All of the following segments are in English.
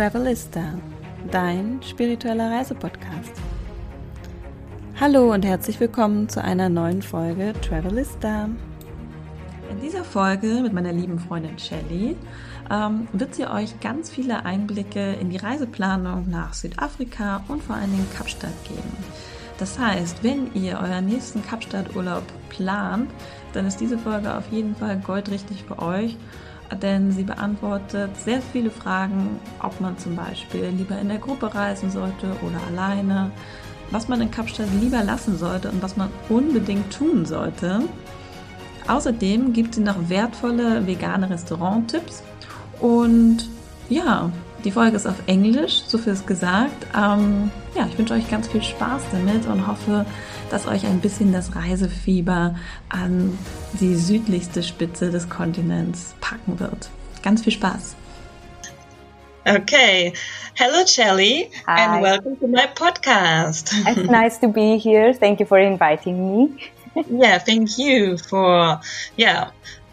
Travelista, dein spiritueller Reisepodcast. Hallo und herzlich willkommen zu einer neuen Folge Travelista. In dieser Folge mit meiner lieben Freundin Shelly ähm, wird sie euch ganz viele Einblicke in die Reiseplanung nach Südafrika und vor allen Dingen Kapstadt geben. Das heißt, wenn ihr euren nächsten Kapstadt-Urlaub plant, dann ist diese Folge auf jeden Fall goldrichtig für euch denn sie beantwortet sehr viele Fragen, ob man zum Beispiel lieber in der Gruppe reisen sollte oder alleine, was man in Kapstadt lieber lassen sollte und was man unbedingt tun sollte. Außerdem gibt sie noch wertvolle vegane Restauranttipps und ja, die Folge ist auf Englisch, so viel ist gesagt. Ähm, ja, ich wünsche euch ganz viel Spaß damit und hoffe, dass euch ein bisschen das Reisefieber an die südlichste Spitze des Kontinents packen wird. Ganz viel Spaß. Okay. Hello, Shelly, Hi. and welcome to my podcast. It's nice to be here. Thank you for inviting me. yeah, thank you for yeah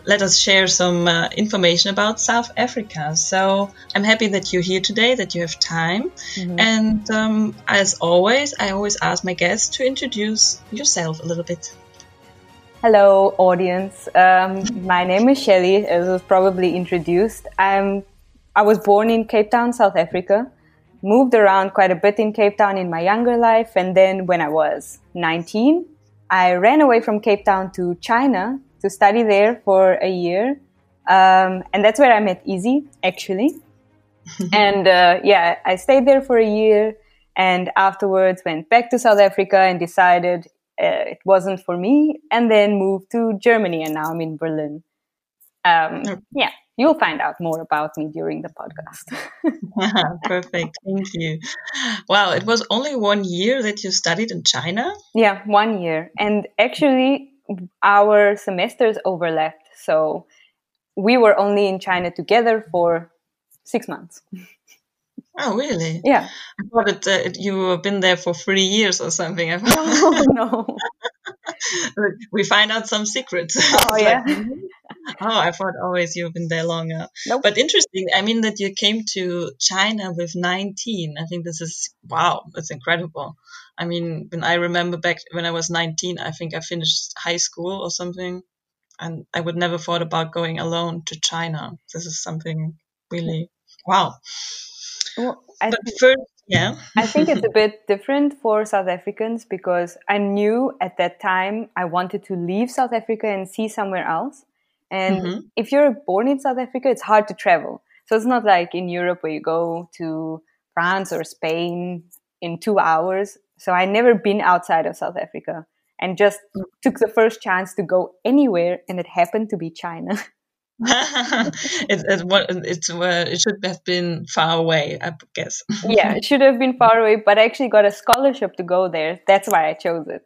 let us share some uh, information about South Africa. So I'm happy that you're here today, that you have time. Mm-hmm. And um, as always, I always ask my guests to introduce yourself a little bit. Hello, audience. Um, my name is Shelly, as was probably introduced. I'm, I was born in Cape Town, South Africa. Moved around quite a bit in Cape Town in my younger life. And then when I was 19, I ran away from Cape Town to China to study there for a year. Um, and that's where I met Easy, actually. and uh, yeah, I stayed there for a year and afterwards went back to South Africa and decided uh, it wasn't for me and then moved to Germany and now I'm in Berlin. Um, yeah, you'll find out more about me during the podcast. Perfect. Thank you. Wow, it was only one year that you studied in China? Yeah, one year. And actually, our semesters overlapped. So we were only in China together for six months. Oh, really? Yeah. I thought it, uh, you have been there for three years or something. no, no. we find out some secrets. Oh, yeah. Like, oh, I thought always you've been there longer. Nope. But interesting. I mean, that you came to China with 19. I think this is, wow, It's incredible. I mean, when I remember back when I was 19, I think I finished high school or something, and I would never thought about going alone to China. This is something really wow. Well, I but first, yeah, I think it's a bit different for South Africans because I knew at that time I wanted to leave South Africa and see somewhere else. And mm-hmm. if you're born in South Africa, it's hard to travel. So it's not like in Europe where you go to France or Spain in two hours. So I never been outside of South Africa and just mm. took the first chance to go anywhere, and it happened to be China. it, it, it's, uh, it should have been far away, I guess. yeah, it should have been far away, but I actually got a scholarship to go there. That's why I chose it.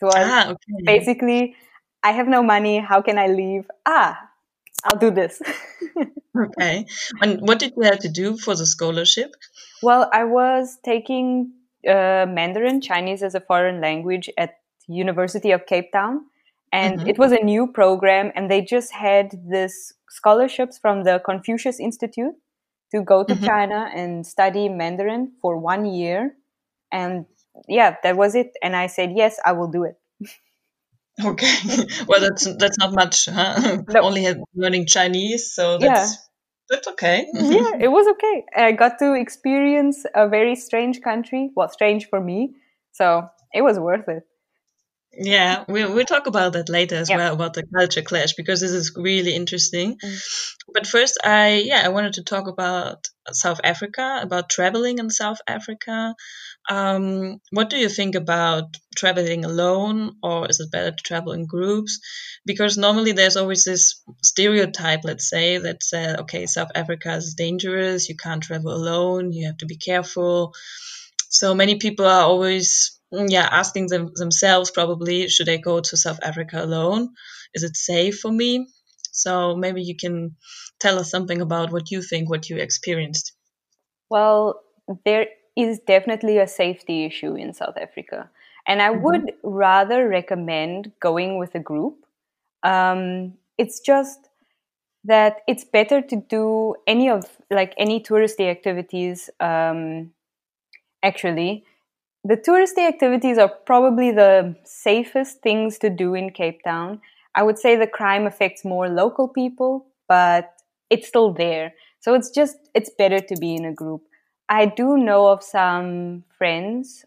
So ah, okay. basically, I have no money. How can I leave? Ah, I'll do this. okay. And what did you have to do for the scholarship? Well, I was taking uh, Mandarin, Chinese as a foreign language at University of Cape Town. And mm-hmm. it was a new program, and they just had this scholarships from the Confucius Institute to go to mm-hmm. China and study Mandarin for one year. And yeah, that was it. And I said, yes, I will do it. Okay. well, that's that's not much, huh? No. Only learning Chinese, so that's yeah. That's okay. yeah, it was okay. I got to experience a very strange country. Well, strange for me. So it was worth it. Yeah, we'll, we'll talk about that later as well about the culture clash because this is really interesting. Mm. But first, I yeah, I wanted to talk about South Africa, about traveling in South Africa. Um, what do you think about traveling alone, or is it better to travel in groups? Because normally there's always this stereotype, let's say, that says, okay, South Africa is dangerous, you can't travel alone, you have to be careful. So many people are always yeah, asking them themselves probably, should I go to South Africa alone? Is it safe for me? So maybe you can tell us something about what you think, what you experienced. Well, there is definitely a safety issue in South Africa. And I mm-hmm. would rather recommend going with a group. Um, it's just that it's better to do any of like any touristy activities um, actually the touristy activities are probably the safest things to do in cape town. I would say the crime affects more local people but it's still there. So it's just it's better to be in a group. I do know of some friends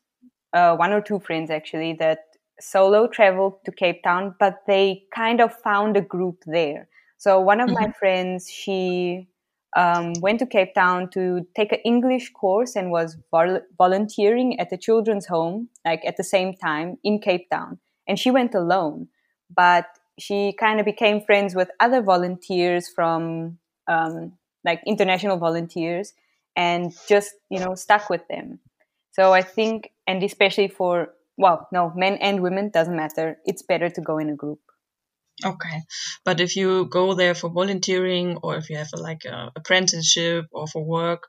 uh, one or two friends actually that solo traveled to cape town but they kind of found a group there. So one of mm-hmm. my friends, she um, went to Cape Town to take an English course and was vol- volunteering at the children's home, like at the same time in Cape Town. And she went alone, but she kind of became friends with other volunteers from um, like international volunteers and just, you know, stuck with them. So I think, and especially for, well, no, men and women, doesn't matter. It's better to go in a group. Okay, but if you go there for volunteering or if you have a, like a apprenticeship or for work,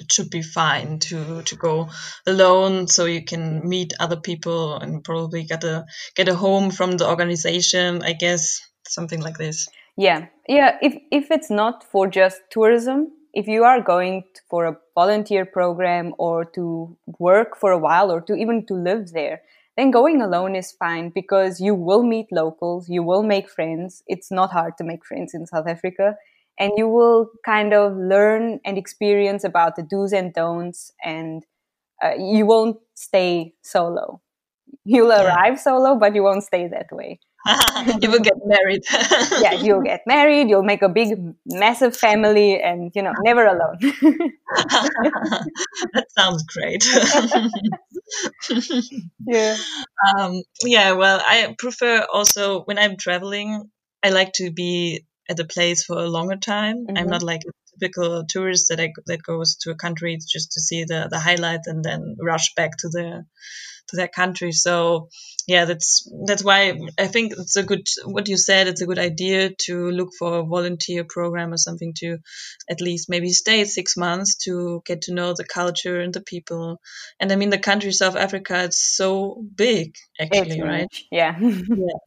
it should be fine to to go alone so you can meet other people and probably get a get a home from the organization. I guess something like this. Yeah, yeah. If if it's not for just tourism, if you are going for a volunteer program or to work for a while or to even to live there, then going alone is fine because you will meet locals, you will make friends. It's not hard to make friends in South Africa. And you will kind of learn and experience about the do's and don'ts, and uh, you won't stay solo. You'll arrive solo, but you won't stay that way. you will get married. yeah, you'll get married, you'll make a big, massive family, and you know, never alone. that sounds great. yeah. Um, yeah, well, I prefer also when I'm traveling, I like to be at a place for a longer time. Mm-hmm. I'm not like a typical tourist that I, that goes to a country just to see the, the highlight and then rush back to the to their country. So yeah, that's that's why I think it's a good what you said. It's a good idea to look for a volunteer program or something to at least maybe stay six months to get to know the culture and the people. And I mean, the country South Africa it's so big actually, it's right? Yeah, yeah.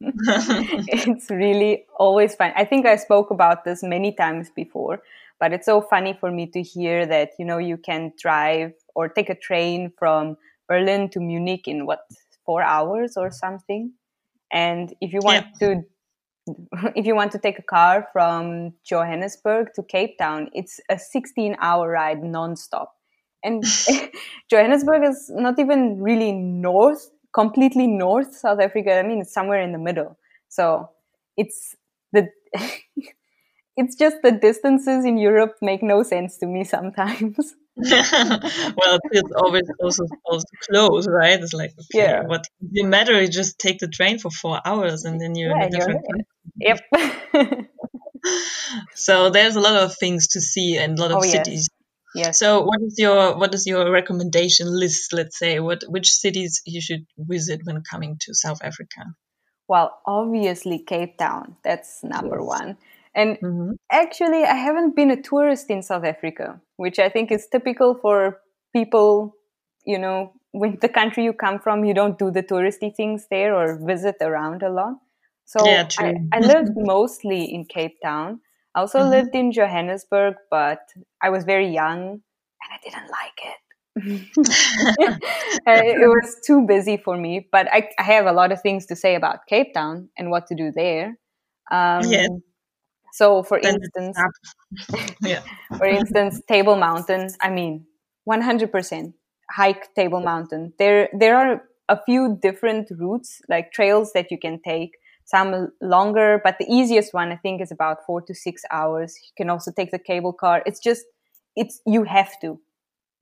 it's really always fun. I think I spoke about this many times before, but it's so funny for me to hear that you know you can drive or take a train from Berlin to Munich in what four hours or something. And if you want yeah. to if you want to take a car from Johannesburg to Cape Town, it's a 16 hour ride nonstop. And Johannesburg is not even really north, completely north South Africa. I mean, it's somewhere in the middle. So it's the it's just the distances in Europe make no sense to me sometimes. well, it's always also to close, right? It's like, okay, yeah. what does matter? You just take the train for four hours and then you're yeah, in a different Yep. so there's a lot of things to see and a lot of oh, cities. Yes. yes. So what is your what is your recommendation list? Let's say what which cities you should visit when coming to South Africa. Well, obviously Cape Town. That's number yes. one. And mm-hmm. actually, I haven't been a tourist in South Africa, which I think is typical for people, you know, with the country you come from, you don't do the touristy things there or visit around a lot. So yeah, I, I, lived mostly in Cape Town. I also mm-hmm. lived in Johannesburg, but I was very young and I didn't like it. it was too busy for me, but I, I, have a lot of things to say about Cape Town and what to do there. Um, yeah. So, for instance, yeah. for instance, Table Mountain. I mean, one hundred percent hike Table Mountain. There, there are a few different routes, like trails that you can take. Some longer, but the easiest one I think is about four to six hours. You can also take the cable car. It's just, it's you have to,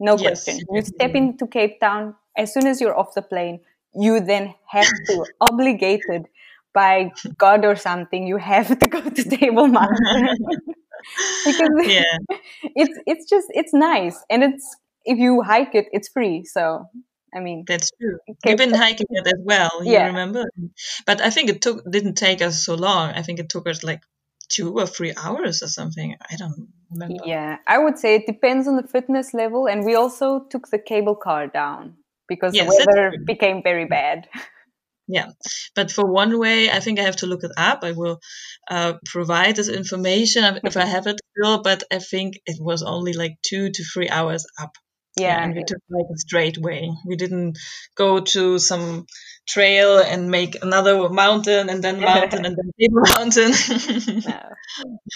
no yes. question. You step into Cape Town as soon as you're off the plane. You then have to obligated by God or something, you have to go to Table Mountain because yeah. it's it's just it's nice and it's if you hike it, it's free. So I mean, that's true. We've been hiking it as well. You yeah. remember? But I think it took didn't take us so long. I think it took us like two or three hours or something. I don't remember. Yeah, I would say it depends on the fitness level, and we also took the cable car down because yes, the weather became very bad. Yeah, but for one way, I think I have to look it up. I will uh, provide this information if I have it still, but I think it was only like two to three hours up. Yeah, and we took like a straight way. We didn't go to some trail and make another mountain and then mountain and then table mountain,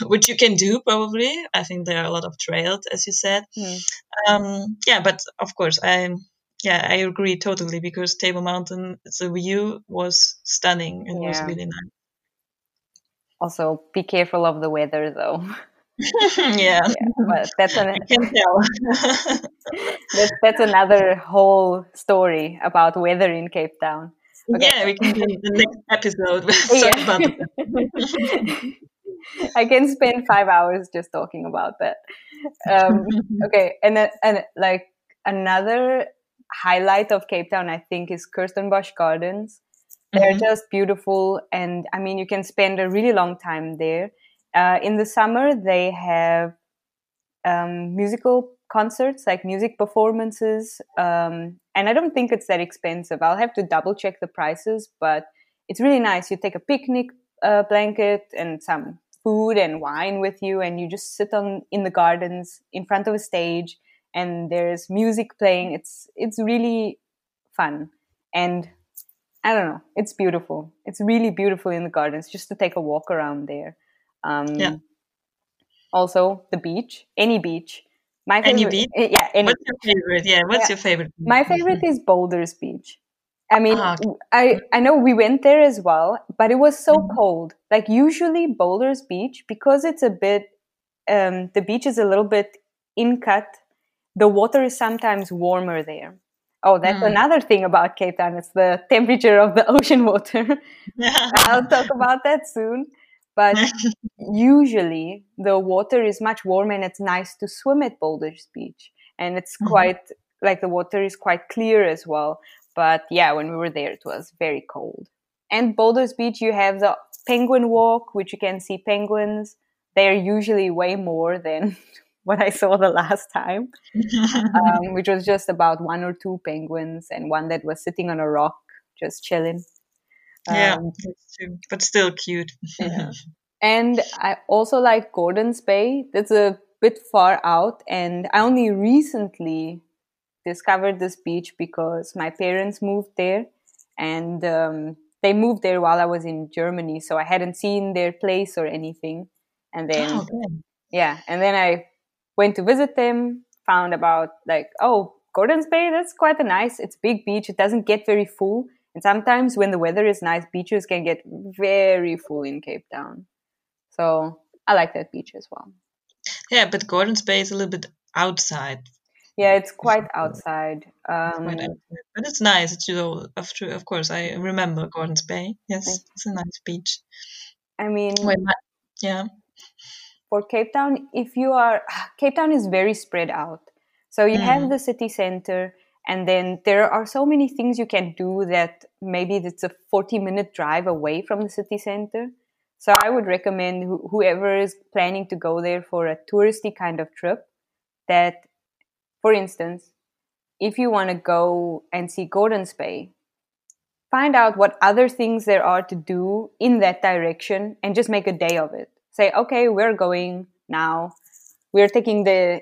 which you can do probably. I think there are a lot of trails, as you said. Mm. Um, yeah, but of course, I yeah, I agree totally because Table Mountain, the view was stunning. It yeah. was really nice. Also, be careful of the weather, though. yeah. yeah, but that's an, I can tell. that's, that's another whole story about weather in Cape Town. Okay. Yeah, we can do the next episode. Talk about I can spend five hours just talking about that. Um, okay, and and like another highlight of Cape Town, I think, is Kirstenbosch Gardens. They're mm-hmm. just beautiful, and I mean, you can spend a really long time there. Uh, in the summer, they have um, musical concerts, like music performances, um, and I don't think it's that expensive. I'll have to double check the prices, but it's really nice. You take a picnic uh, blanket and some food and wine with you, and you just sit on in the gardens in front of a stage and there's music playing. It's it's really fun, and I don't know, it's beautiful. It's really beautiful in the gardens just to take a walk around there. Um, yeah. Also, the beach, any beach. My favorite, any beach? Eh, yeah. Any what's your favorite? Yeah. What's yeah. your favorite? Beach? My favorite is Boulders Beach. I mean, ah, okay. I, I know we went there as well, but it was so mm-hmm. cold. Like usually Boulders Beach, because it's a bit, um, the beach is a little bit in cut the water is sometimes warmer there. Oh, that's mm. another thing about Cape Town. It's the temperature of the ocean water. I'll talk about that soon. But usually the water is much warmer and it's nice to swim at Boulders Beach. And it's mm-hmm. quite like the water is quite clear as well. But yeah, when we were there, it was very cold. And Boulders Beach, you have the penguin walk, which you can see penguins. They're usually way more than what I saw the last time, um, which was just about one or two penguins and one that was sitting on a rock just chilling. Yeah, um, but still cute. yeah. And I also like Gordon's Bay. That's a bit far out, and I only recently discovered this beach because my parents moved there, and um, they moved there while I was in Germany, so I hadn't seen their place or anything. And then, oh, yeah, and then I went to visit them, found about like, oh, Gordon's Bay, that's quite a nice, it's a big beach. It doesn't get very full. And sometimes when the weather is nice, beaches can get very full in Cape Town. So I like that beach as well. Yeah, but Gordon's Bay is a little bit outside. Yeah, it's quite outside. Um, quite outside. But it's nice. It's, you know, of course, I remember Gordon's Bay. Yes, it's a nice beach. I mean, yeah for Cape Town, if you are, Cape Town is very spread out. So you mm. have the city center, and then there are so many things you can do that maybe it's a 40 minute drive away from the city center. So I would recommend wh- whoever is planning to go there for a touristy kind of trip that, for instance, if you want to go and see Gordon's Bay, find out what other things there are to do in that direction and just make a day of it say, okay, we're going now. We're taking the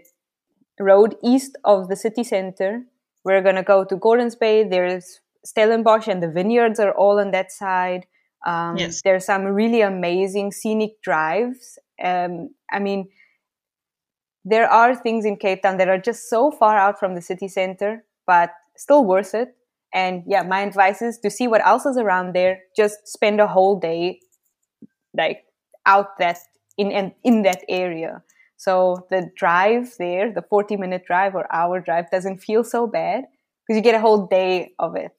road east of the city center. We're going to go to Gordons Bay. There's Stellenbosch and the vineyards are all on that side. Um, yes. There's some really amazing scenic drives. Um, I mean, there are things in Cape Town that are just so far out from the city center, but still worth it. And yeah, my advice is to see what else is around there. Just spend a whole day, like out that in in, in that area. So the drive there, the 40 minute drive or hour drive doesn't feel so bad because you get a whole day of it.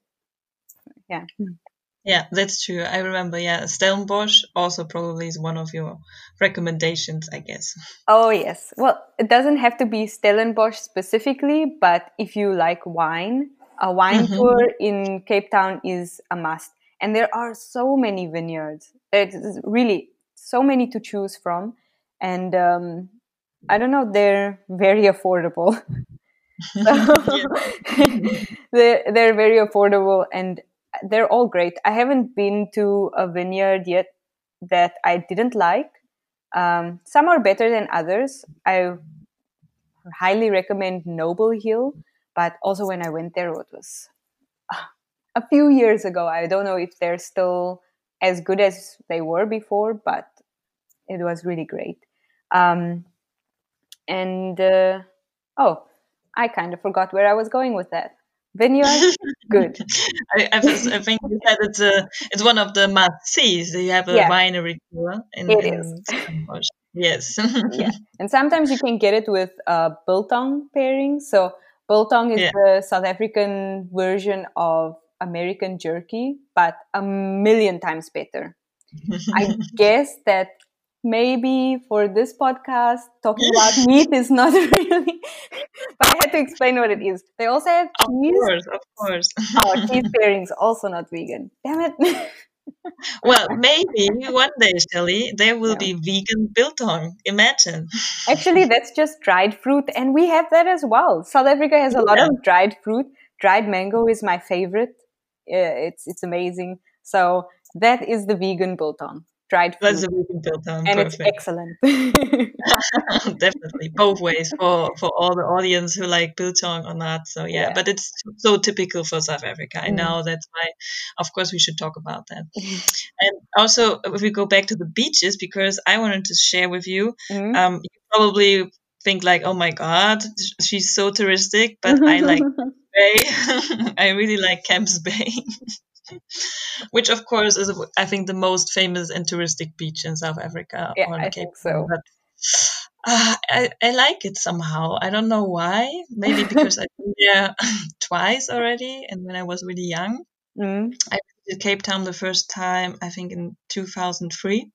Yeah. Yeah, that's true. I remember, yeah, Stellenbosch also probably is one of your recommendations, I guess. Oh, yes. Well, it doesn't have to be Stellenbosch specifically, but if you like wine, a wine mm-hmm. tour in Cape Town is a must. And there are so many vineyards. It's really so many to choose from, and um, I don't know, they're very affordable. they're, they're very affordable, and they're all great. I haven't been to a vineyard yet that I didn't like. Um, some are better than others. I highly recommend Noble Hill, but also when I went there, it was a few years ago. I don't know if they're still as good as they were before, but it was really great. Um, and uh, oh, I kind of forgot where I was going with that. Vineyard, good. I, I, think you said it's a, it's one of the must sees. You have a yeah. winery tour in, it in is. Yes. yeah, and sometimes you can get it with uh, biltong pairing. So biltong is yeah. the South African version of American jerky, but a million times better. I guess that maybe for this podcast, talking about meat is not really, but I had to explain what it is. They also have cheese. Of course, of course. oh, cheese pairings also not vegan. Damn it. well, maybe one day, Shelly, there will yeah. be vegan biltong. Imagine. Actually, that's just dried fruit, and we have that as well. South Africa has a lot yeah. of dried fruit. Dried mango is my favorite. Uh, it's it's amazing. So that is the vegan biltong dried food. That's a vegan biltong, and perfect. it's excellent. Definitely, both ways for for all the audience who like biltong or not. So yeah, yeah. but it's so typical for South Africa. I mm. know that's why, of course, we should talk about that. and also, if we go back to the beaches, because I wanted to share with you, mm. um, you probably think like, oh my god, she's so touristic, but I like Bay. I really like Camps Bay. which of course is I think the most famous and touristic beach in South Africa. Yeah, I Cape think so. But, uh, I, I like it somehow. I don't know why. Maybe because I've been there twice already, and when I was really young, mm. I visited Cape Town the first time I think in 2003.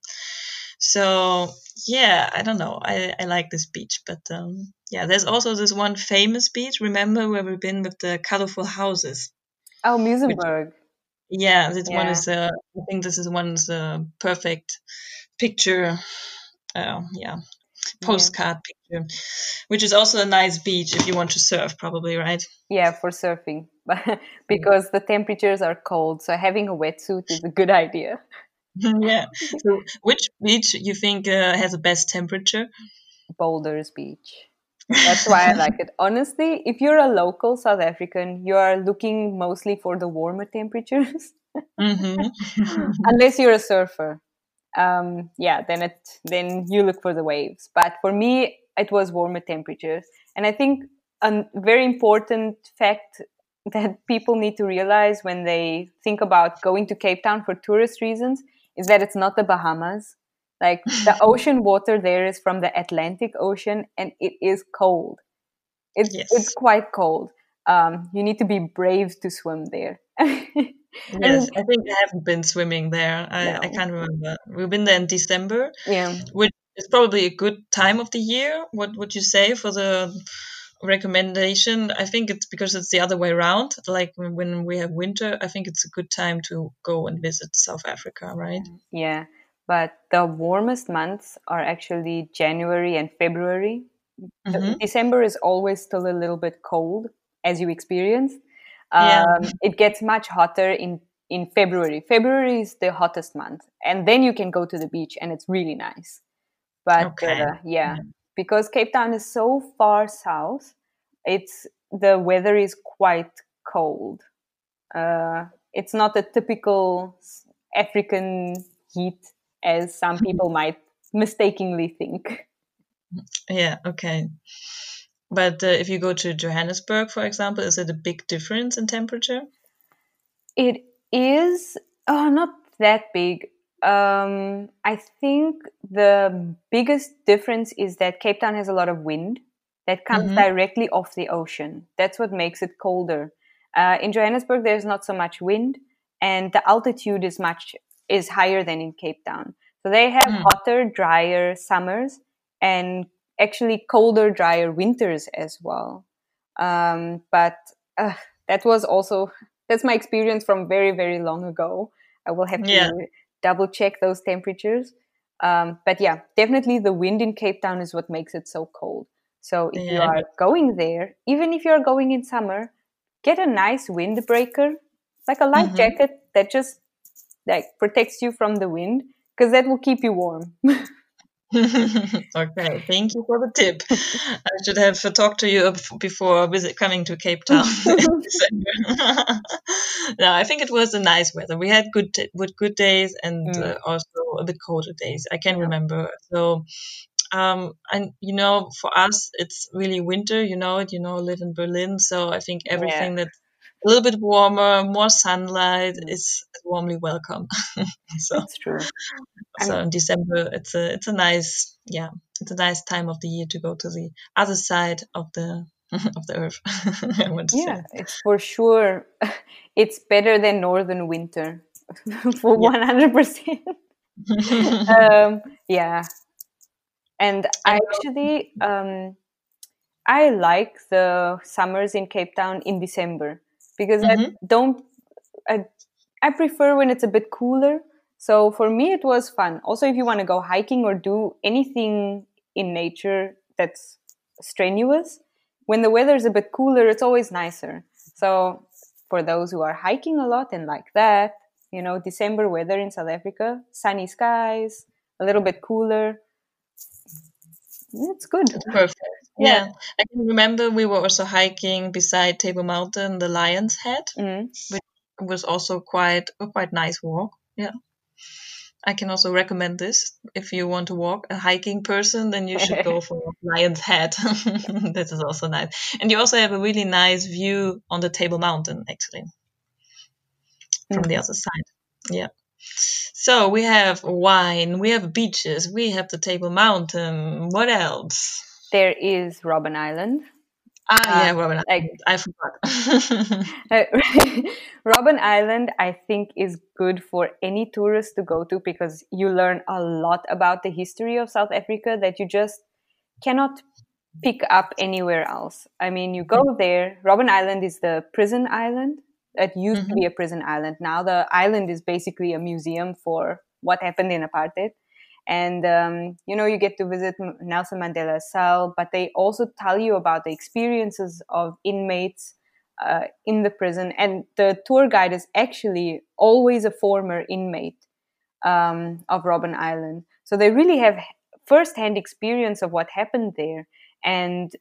So yeah, I don't know. I, I like this beach, but um, yeah, there's also this one famous beach. Remember where we've been with the colorful houses? Oh, Muizenberg. Yeah, this yeah. one is. Uh, I think this is one's uh, perfect picture. Uh, yeah, postcard yeah. picture, which is also a nice beach if you want to surf, probably, right? Yeah, for surfing, because the temperatures are cold, so having a wetsuit is a good idea. yeah. So, which beach you think uh, has the best temperature? Boulders Beach. That's why I like it. Honestly, if you're a local South African, you are looking mostly for the warmer temperatures. Mm-hmm. Unless you're a surfer. Um, yeah, then it then you look for the waves. But for me, it was warmer temperatures. And I think a very important fact that people need to realize when they think about going to Cape Town for tourist reasons is that it's not the Bahamas. Like the ocean water there is from the Atlantic Ocean and it is cold. It's, yes. it's quite cold. Um, you need to be brave to swim there. yes, I think I haven't been swimming there. I, no. I can't remember. We've been there in December. Yeah. Which is probably a good time of the year. What would you say for the recommendation? I think it's because it's the other way around. Like when we have winter, I think it's a good time to go and visit South Africa, right? Yeah but the warmest months are actually January and February. Mm-hmm. December is always still a little bit cold, as you experienced. Um. It gets much hotter in in February. February is the hottest month, and then you can go to the beach, and it's really nice. But okay. uh, yeah, because Cape Town is so far south, it's the weather is quite cold. Uh, it's not a typical African heat as some people might mistakenly think. Yeah, okay. But uh, if you go to Johannesburg, for example, is it a big difference in temperature? It is oh, not that big. Um, I think the biggest difference is that Cape Town has a lot of wind that comes mm-hmm. directly off the ocean. That's what makes it colder. Uh, in Johannesburg, there's not so much wind, and the altitude is much is higher than in Cape Town. So they have mm. hotter, drier summers and actually colder, drier winters as well. Um, but uh, that was also that's my experience from very very long ago. I will have to yeah. double check those temperatures. Um, but yeah, definitely the wind in Cape Town is what makes it so cold. So if yeah. you are going there, even if you are going in summer, get a nice windbreaker like a light mm-hmm. jacket that just like protects you from the wind because that will keep you warm. okay, thank you for the tip. I should have talked to you before visit coming to Cape Town. no, I think it was a nice weather. We had good with good days and mm. uh, also a bit colder days. I can remember. So, um, and you know, for us, it's really winter. You know it. You know, live in Berlin, so I think everything yeah. that's a little bit warmer, more sunlight is warmly welcome. so that's true. So in December, it's a it's a nice yeah, it's a nice time of the year to go to the other side of the of the earth. yeah, say. it's for sure. It's better than northern winter for one hundred percent. Um, yeah, and I actually um, I like the summers in Cape Town in December because mm-hmm. I don't I, I prefer when it's a bit cooler. So for me, it was fun. Also, if you want to go hiking or do anything in nature that's strenuous, when the weather is a bit cooler, it's always nicer. So for those who are hiking a lot and like that, you know, December weather in South Africa, sunny skies, a little bit cooler. It's good. It's perfect. Yeah. yeah. I can remember we were also hiking beside Table Mountain, the Lion's Head, mm. which was also quite a quite nice walk. Yeah. I can also recommend this if you want to walk a hiking person, then you should go for Lion's Head. this is also nice, and you also have a really nice view on the Table Mountain, actually, from mm. the other side. Yeah. So we have wine, we have beaches, we have the Table Mountain. What else? There is Robben Island. Ah, uh, yeah, Robben Island. I forgot. Robben Island, I think, is good for any tourist to go to because you learn a lot about the history of South Africa that you just cannot pick up anywhere else. I mean, you go mm-hmm. there. Robben Island is the prison island It used mm-hmm. to be mm-hmm. a prison island. Now the island is basically a museum for what happened in apartheid and um, you know you get to visit Nelson Mandela's cell, but they also tell you about the experiences of inmates uh, in the prison, and the tour guide is actually always a former inmate um, of Robben Island, so they really have first-hand experience of what happened there, and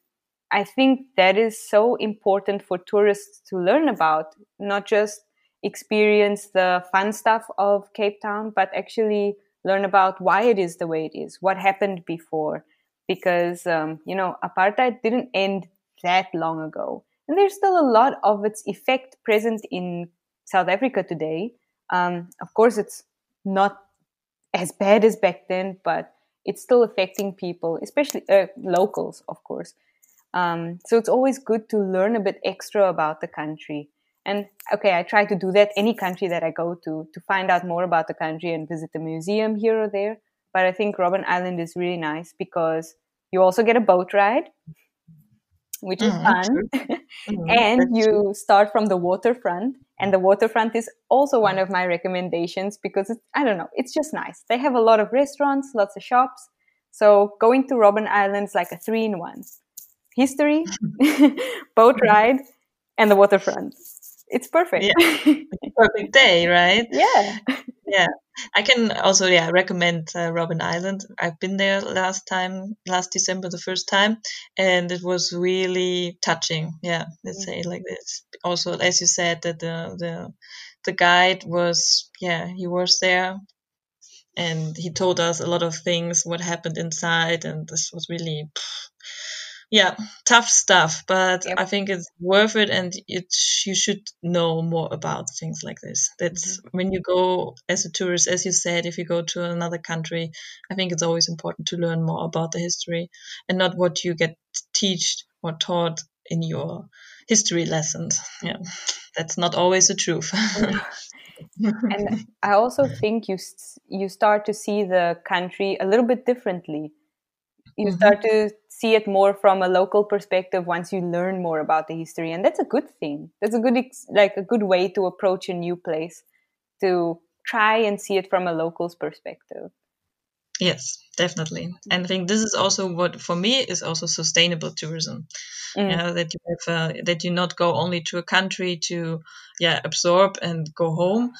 I think that is so important for tourists to learn about, not just experience the fun stuff of Cape Town, but actually learn about why it is the way it is, what happened before, because um, you know apartheid didn't end that long ago, and there's still a lot of its effect present in South Africa today. Um, of course, it's not as bad as back then, but it's still affecting people, especially uh, locals, of course. Um, so it's always good to learn a bit extra about the country and okay, I try to do that any country that I go to to find out more about the country and visit the museum here or there. But I think Robben Island is really nice because you also get a boat ride, which is mm, fun. mm, and you true. start from the waterfront. And the waterfront is also one of my recommendations because it's, I don't know, it's just nice. They have a lot of restaurants, lots of shops. So going to Robben Island is like a three in one history, boat ride, and the waterfront it's perfect. Yeah. perfect day, right? Yeah. Yeah. I can also yeah recommend uh, Robben Island. I've been there last time, last December, the first time, and it was really touching. Yeah, let's say like this. Also, as you said, that the the the guide was yeah he was there, and he told us a lot of things what happened inside, and this was really. Pff, yeah tough stuff but yep. i think it's worth it and it you should know more about things like this that's mm-hmm. when you go as a tourist as you said if you go to another country i think it's always important to learn more about the history and not what you get taught or taught in your history lessons yeah that's not always the truth and i also think you you start to see the country a little bit differently you mm-hmm. start to see it more from a local perspective once you learn more about the history and that's a good thing that's a good like a good way to approach a new place to try and see it from a local's perspective Yes, definitely. And I think this is also what for me is also sustainable tourism. Mm. You know, that you have uh, that you not go only to a country to yeah absorb and go home,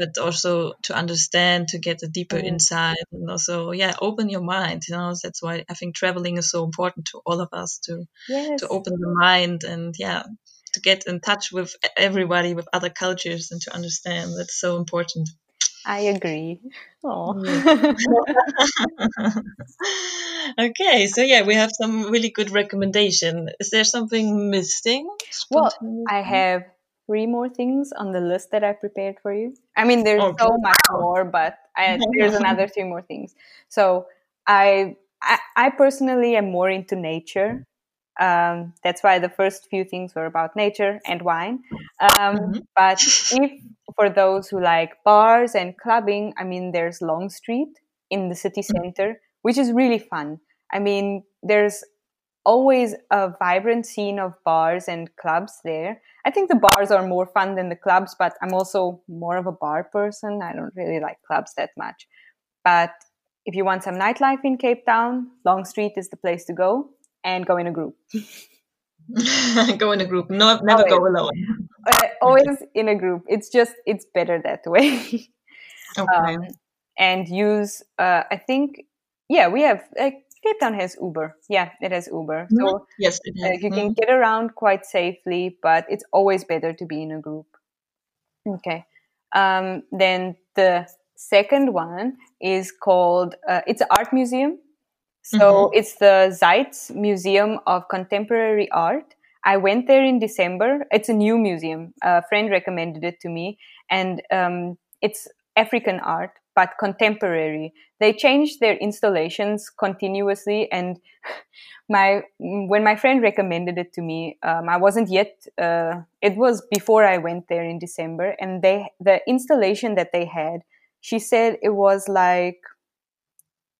but also to understand, to get a deeper mm. insight, and also yeah open your mind. You know, that's why I think traveling is so important to all of us to yes. to open the mind and yeah to get in touch with everybody with other cultures and to understand that's so important I agree. Oh. okay, so yeah, we have some really good recommendation. Is there something missing? Well, I have three more things on the list that I prepared for you. I mean, there's okay. so much more, but I, there's another three more things. So I, I, I personally am more into nature. Um, that's why the first few things were about nature and wine. Um, mm-hmm. But if for those who like bars and clubbing, I mean, there's Long Street in the city mm-hmm. center, which is really fun. I mean, there's always a vibrant scene of bars and clubs there. I think the bars are more fun than the clubs, but I'm also more of a bar person. I don't really like clubs that much. But if you want some nightlife in Cape Town, Long Street is the place to go and go in a group. go in a group, no, never always. go alone. Uh, always in a group. It's just it's better that way. okay. Um, and use, uh, I think, yeah, we have uh, Cape Town has Uber. Yeah, it has Uber. Mm-hmm. So yes, uh, you can mm-hmm. get around quite safely, but it's always better to be in a group. Okay. Um, then the second one is called uh, it's an art museum so mm-hmm. it's the Zeitz Museum of Contemporary Art. I went there in December. It's a new museum. A friend recommended it to me, and um, it's African art, but contemporary. They change their installations continuously, and my when my friend recommended it to me, um, I wasn't yet. Uh, it was before I went there in December, and they the installation that they had. She said it was like.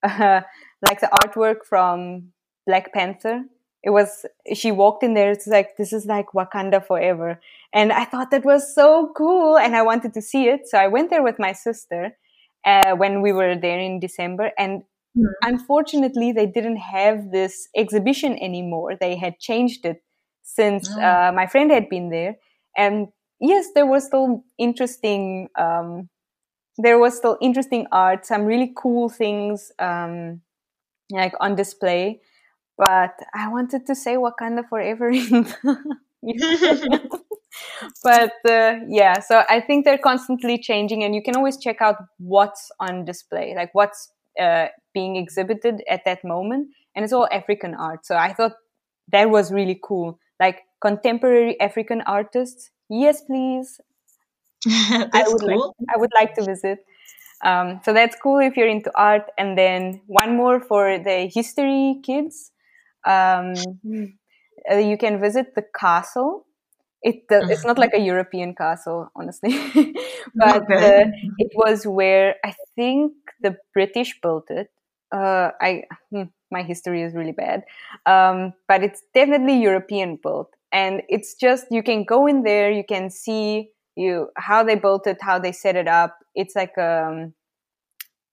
Uh, like the artwork from Black Panther. It was she walked in there. It's like this is like Wakanda forever, and I thought that was so cool, and I wanted to see it. So I went there with my sister uh, when we were there in December, and mm-hmm. unfortunately, they didn't have this exhibition anymore. They had changed it since oh. uh, my friend had been there, and yes, there was still interesting. Um, there was still interesting art, some really cool things. Um, like on display. But I wanted to say Wakanda forever but uh, yeah, so I think they're constantly changing, and you can always check out what's on display, like what's uh, being exhibited at that moment, and it's all African art. So I thought that was really cool, like contemporary African artists. Yes, please. I would cool. like, I would like to visit. Um, so that's cool if you're into art. And then one more for the history kids. Um, uh, you can visit the castle. It, uh, it's not like a European castle, honestly, but okay. uh, it was where I think the British built it. Uh, I hmm, my history is really bad, um, but it's definitely European built, and it's just you can go in there, you can see you how they built it, how they set it up. It's like um,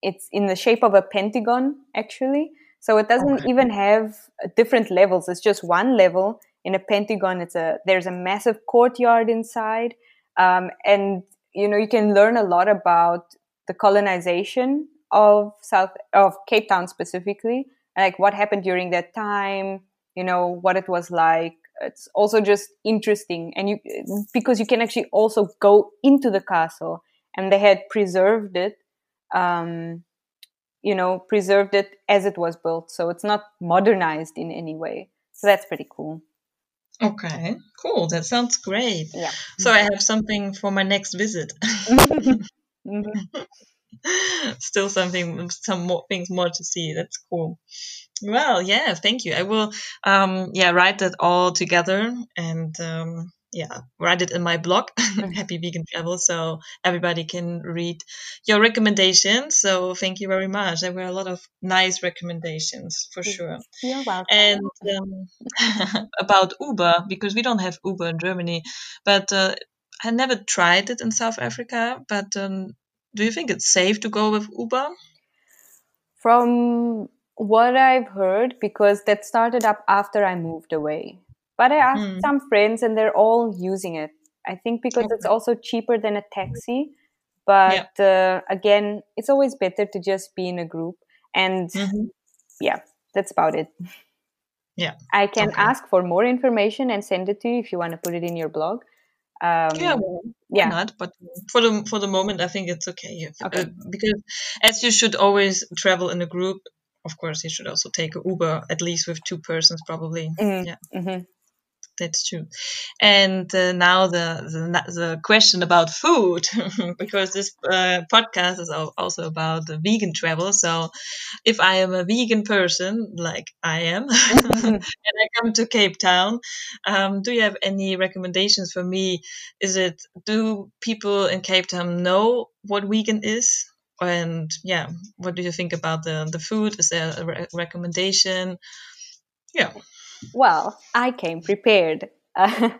it's in the shape of a pentagon actually. So it doesn't okay. even have different levels. It's just one level in a pentagon. It's a there's a massive courtyard inside, um, and you know you can learn a lot about the colonization of South of Cape Town specifically, like what happened during that time. You know what it was like it's also just interesting and you because you can actually also go into the castle and they had preserved it um, you know preserved it as it was built so it's not modernized in any way so that's pretty cool okay cool that sounds great. Yeah. So i have something for my next visit. Still something some more things more to see that's cool. Well, yeah, thank you. I will, um, yeah, write that all together and, um, yeah, write it in my blog, mm-hmm. Happy Vegan Travel, so everybody can read your recommendations. So thank you very much. There were a lot of nice recommendations for sure. You're welcome. And um, about Uber, because we don't have Uber in Germany, but uh, I never tried it in South Africa. But um, do you think it's safe to go with Uber? From what I've heard, because that started up after I moved away. But I asked mm. some friends and they're all using it. I think because okay. it's also cheaper than a taxi. But yeah. uh, again, it's always better to just be in a group. And mm-hmm. yeah, that's about it. Yeah. I can okay. ask for more information and send it to you if you want to put it in your blog. Um, yeah, well, yeah. Not, but for the for the moment, I think it's okay. If, okay. Uh, because as you should always travel in a group, of course, you should also take a Uber at least with two persons, probably. Mm-hmm. Yeah. Mm-hmm that's true. And uh, now the, the, the question about food, because this uh, podcast is also about the vegan travel. So, if I am a vegan person, like I am, and I come to Cape Town, um, do you have any recommendations for me? Is it do people in Cape Town know what vegan is? And yeah, what do you think about the the food? Is there a re recommendation? Yeah. Well, I came prepared. Uh,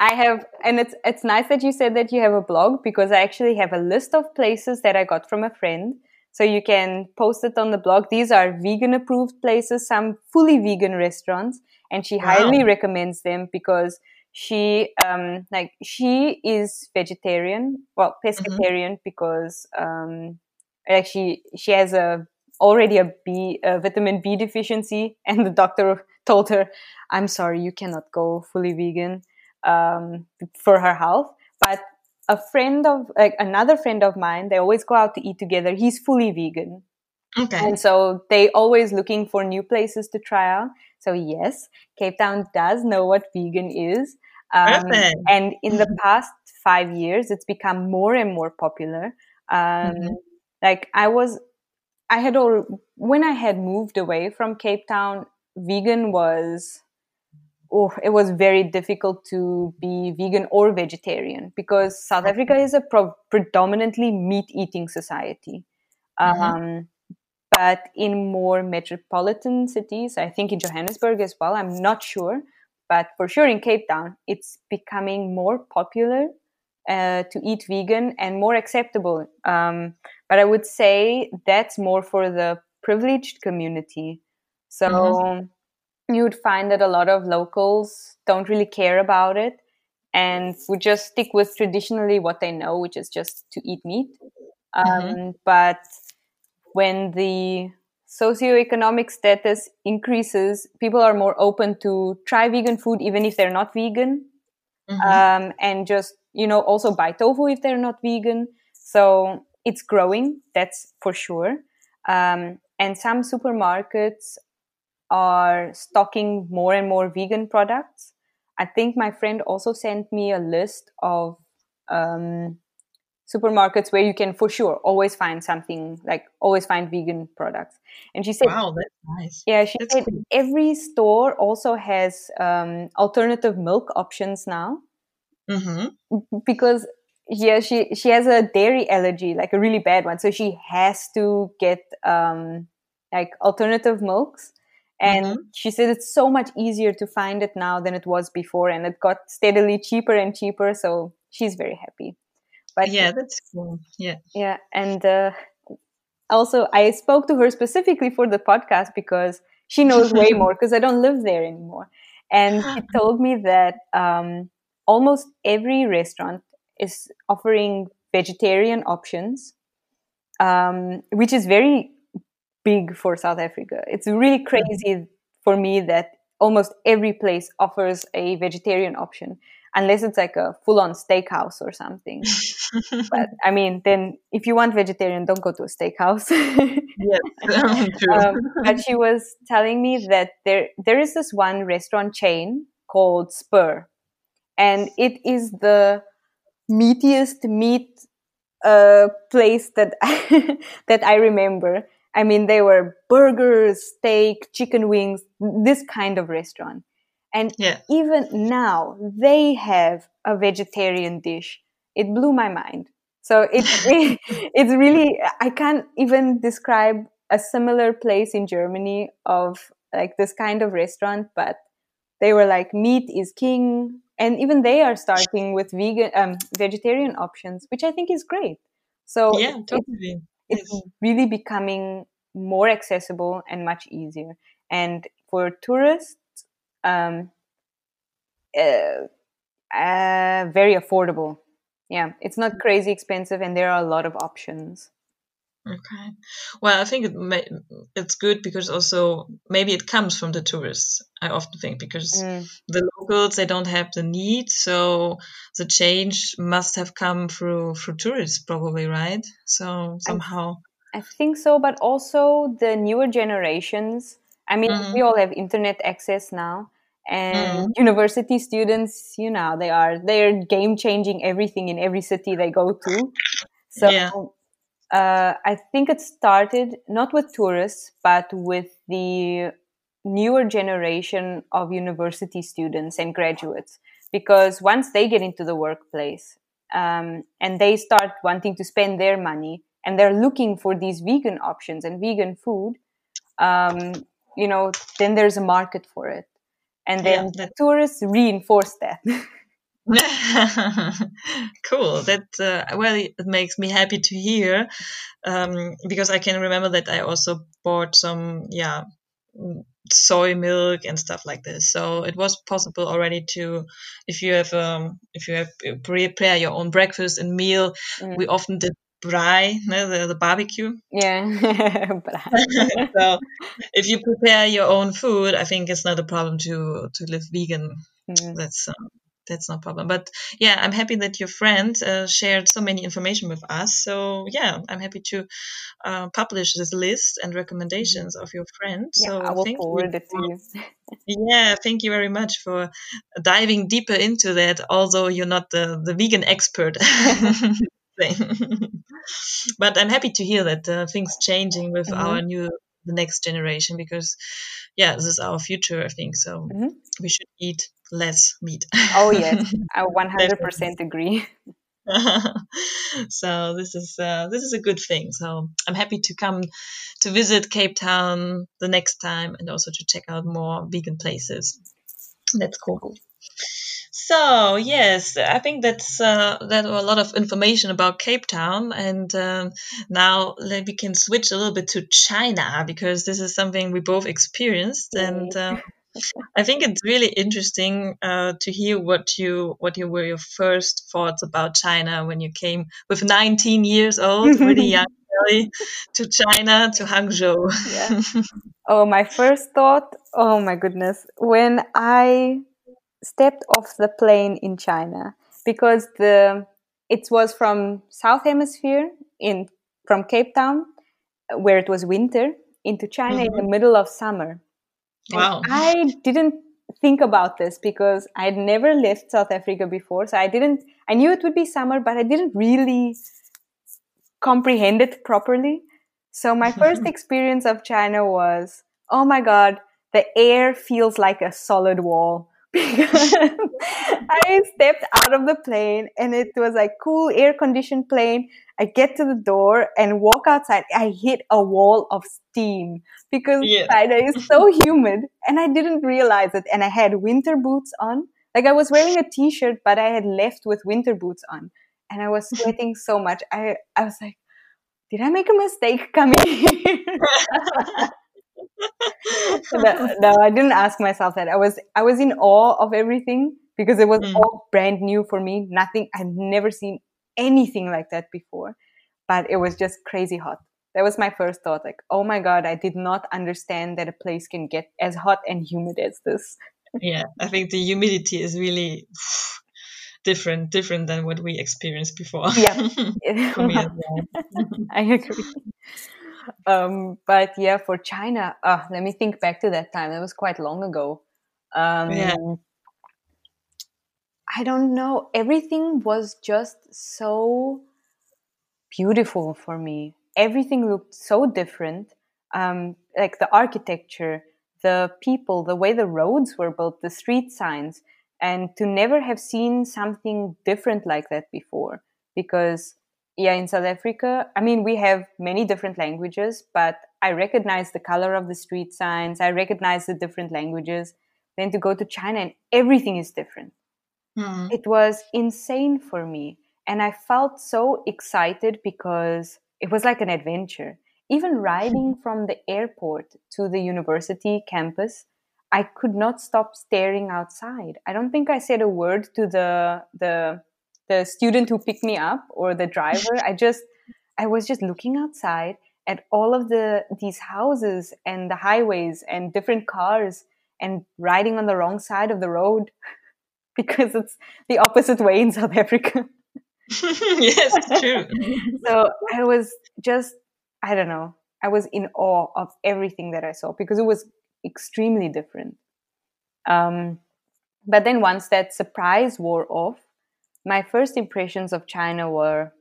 I have, and it's it's nice that you said that you have a blog because I actually have a list of places that I got from a friend. So you can post it on the blog. These are vegan approved places, some fully vegan restaurants, and she wow. highly recommends them because she um like she is vegetarian, well pescatarian mm-hmm. because um like she she has a already a B, a vitamin B deficiency, and the doctor told her, "I'm sorry, you cannot go fully vegan um, for her health." But a friend of like another friend of mine, they always go out to eat together. He's fully vegan, okay, and so they always looking for new places to try out. So yes, Cape Town does know what vegan is. Um, and in the past five years, it's become more and more popular. Um, mm-hmm. Like I was I had all when I had moved away from Cape Town, vegan was oh, it was very difficult to be vegan or vegetarian because South Africa is a pro- predominantly meat eating society. Mm-hmm. Um, but in more metropolitan cities, I think in Johannesburg as well, I'm not sure, but for sure in Cape Town, it's becoming more popular uh, to eat vegan and more acceptable. Um, but I would say that's more for the privileged community. So mm-hmm. you would find that a lot of locals don't really care about it and would just stick with traditionally what they know, which is just to eat meat. Um, mm-hmm. But when the socioeconomic status increases, people are more open to try vegan food, even if they're not vegan, mm-hmm. um, and just you know, also buy tofu if they're not vegan. So it's growing, that's for sure. Um, and some supermarkets are stocking more and more vegan products. I think my friend also sent me a list of um, supermarkets where you can for sure always find something like always find vegan products. And she said, "Wow, that's nice." Yeah, she that's said cool. every store also has um, alternative milk options now. Mm-hmm. Because yeah, she she has a dairy allergy, like a really bad one, so she has to get um, like alternative milks. And mm-hmm. she said it's so much easier to find it now than it was before, and it got steadily cheaper and cheaper. So she's very happy. But yeah, that's cool. Yeah, yeah, and uh, also I spoke to her specifically for the podcast because she knows way more because I don't live there anymore, and she told me that um, almost every restaurant is offering vegetarian options, um, which is very big for South Africa. It's really crazy for me that almost every place offers a vegetarian option, unless it's like a full on steakhouse or something. but I mean, then if you want vegetarian, don't go to a steakhouse. yes. Um, but she was telling me that there there is this one restaurant chain called Spur and it is the meatiest meat uh, place that I, that I remember. I mean, they were burgers, steak, chicken wings, this kind of restaurant. And yeah. even now, they have a vegetarian dish. It blew my mind. So it, it, it's really, I can't even describe a similar place in Germany of like this kind of restaurant, but they were like, meat is king, and even they are starting with vegan um, vegetarian options which i think is great so yeah totally it's really becoming more accessible and much easier. And for tourists, um, uh, uh, very affordable. Yeah, it's not crazy expensive, and there are a lot of options. Okay. Well, I think it may, it's good because also maybe it comes from the tourists. I often think because mm. the locals they don't have the need, so the change must have come through through tourists, probably, right? So somehow. I, I think so, but also the newer generations. I mean, mm-hmm. we all have internet access now, and mm. university students, you know, they are they're game changing everything in every city they go to. So. Yeah uh, I think it started not with tourists, but with the newer generation of university students and graduates. Because once they get into the workplace um, and they start wanting to spend their money and they're looking for these vegan options and vegan food, um, you know, then there's a market for it. And then yeah, the tourists reinforce that. cool. That uh, well, it makes me happy to hear um, because I can remember that I also bought some yeah soy milk and stuff like this. So it was possible already to if you have um, if you have uh, prepare your own breakfast and meal. Mm. We often did braai, no, the, the barbecue. Yeah. so if you prepare your own food, I think it's not a problem to to live vegan. Mm. That's um, that's no problem. But yeah, I'm happy that your friend uh, shared so many information with us. So yeah, I'm happy to uh, publish this list and recommendations of your friend. Yeah, so I will forward it to you. yeah, thank you very much for diving deeper into that. Although you're not the the vegan expert. but I'm happy to hear that uh, things changing with mm-hmm. our new the next generation because yeah this is our future i think so mm-hmm. we should eat less meat. Oh yes. I 100% agree. So this is uh, this is a good thing. So i'm happy to come to visit cape town the next time and also to check out more vegan places. That's cool. So yes, I think that's uh, that a lot of information about Cape Town, and um, now we can switch a little bit to China because this is something we both experienced, and um, I think it's really interesting uh, to hear what you what you were your first thoughts about China when you came with 19 years old, really young. Really, to China, to Hangzhou. yeah. Oh, my first thought. Oh my goodness. When I stepped off the plane in China because the it was from South Hemisphere in from Cape Town where it was winter into China mm-hmm. in the mm-hmm. middle of summer. Wow. And I didn't think about this because I had never left South Africa before. So I didn't, I knew it would be summer, but I didn't really comprehend it properly. So my first experience of China was, oh my God, the air feels like a solid wall because I stepped out of the plane and it was like cool air conditioned plane. I get to the door and walk outside. I hit a wall of steam because yeah. China is so humid and I didn't realize it. And I had winter boots on. Like I was wearing a t-shirt, but I had left with winter boots on and I was sweating so much. I, I was like, did I make a mistake coming here? no, I didn't ask myself that. I was I was in awe of everything because it was mm. all brand new for me. Nothing I'd never seen anything like that before. But it was just crazy hot. That was my first thought. Like, oh my god, I did not understand that a place can get as hot and humid as this. yeah, I think the humidity is really different, different than what we experienced before. Yeah, I agree. Um, but yeah, for China, uh, let me think back to that time. That was quite long ago. Um, yeah. I don't know. Everything was just so beautiful for me. Everything looked so different. Um, like the architecture, the people, the way the roads were built, the street signs, and to never have seen something different like that before. Because yeah, in South Africa, I mean, we have many different languages, but I recognize the color of the street signs. I recognize the different languages. Then to go to China and everything is different. Mm. It was insane for me. And I felt so excited because it was like an adventure. Even riding from the airport to the university campus, I could not stop staring outside. I don't think I said a word to the the the student who picked me up or the driver. I just I was just looking outside at all of the these houses and the highways and different cars and riding on the wrong side of the road because it's the opposite way in South Africa. yes, true. so I was just I don't know. I was in awe of everything that I saw because it was extremely different. Um, but then once that surprise wore off, my first impressions of China were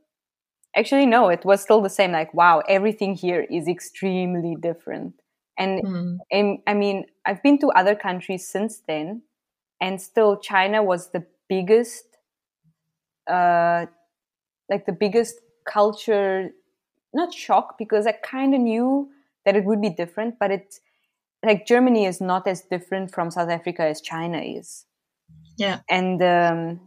actually no, it was still the same. Like, wow, everything here is extremely different. And, mm. and I mean, I've been to other countries since then, and still China was the biggest, uh, like the biggest culture, not shock because I kind of knew that it would be different, but it's like Germany is not as different from South Africa as China is. Yeah. And um,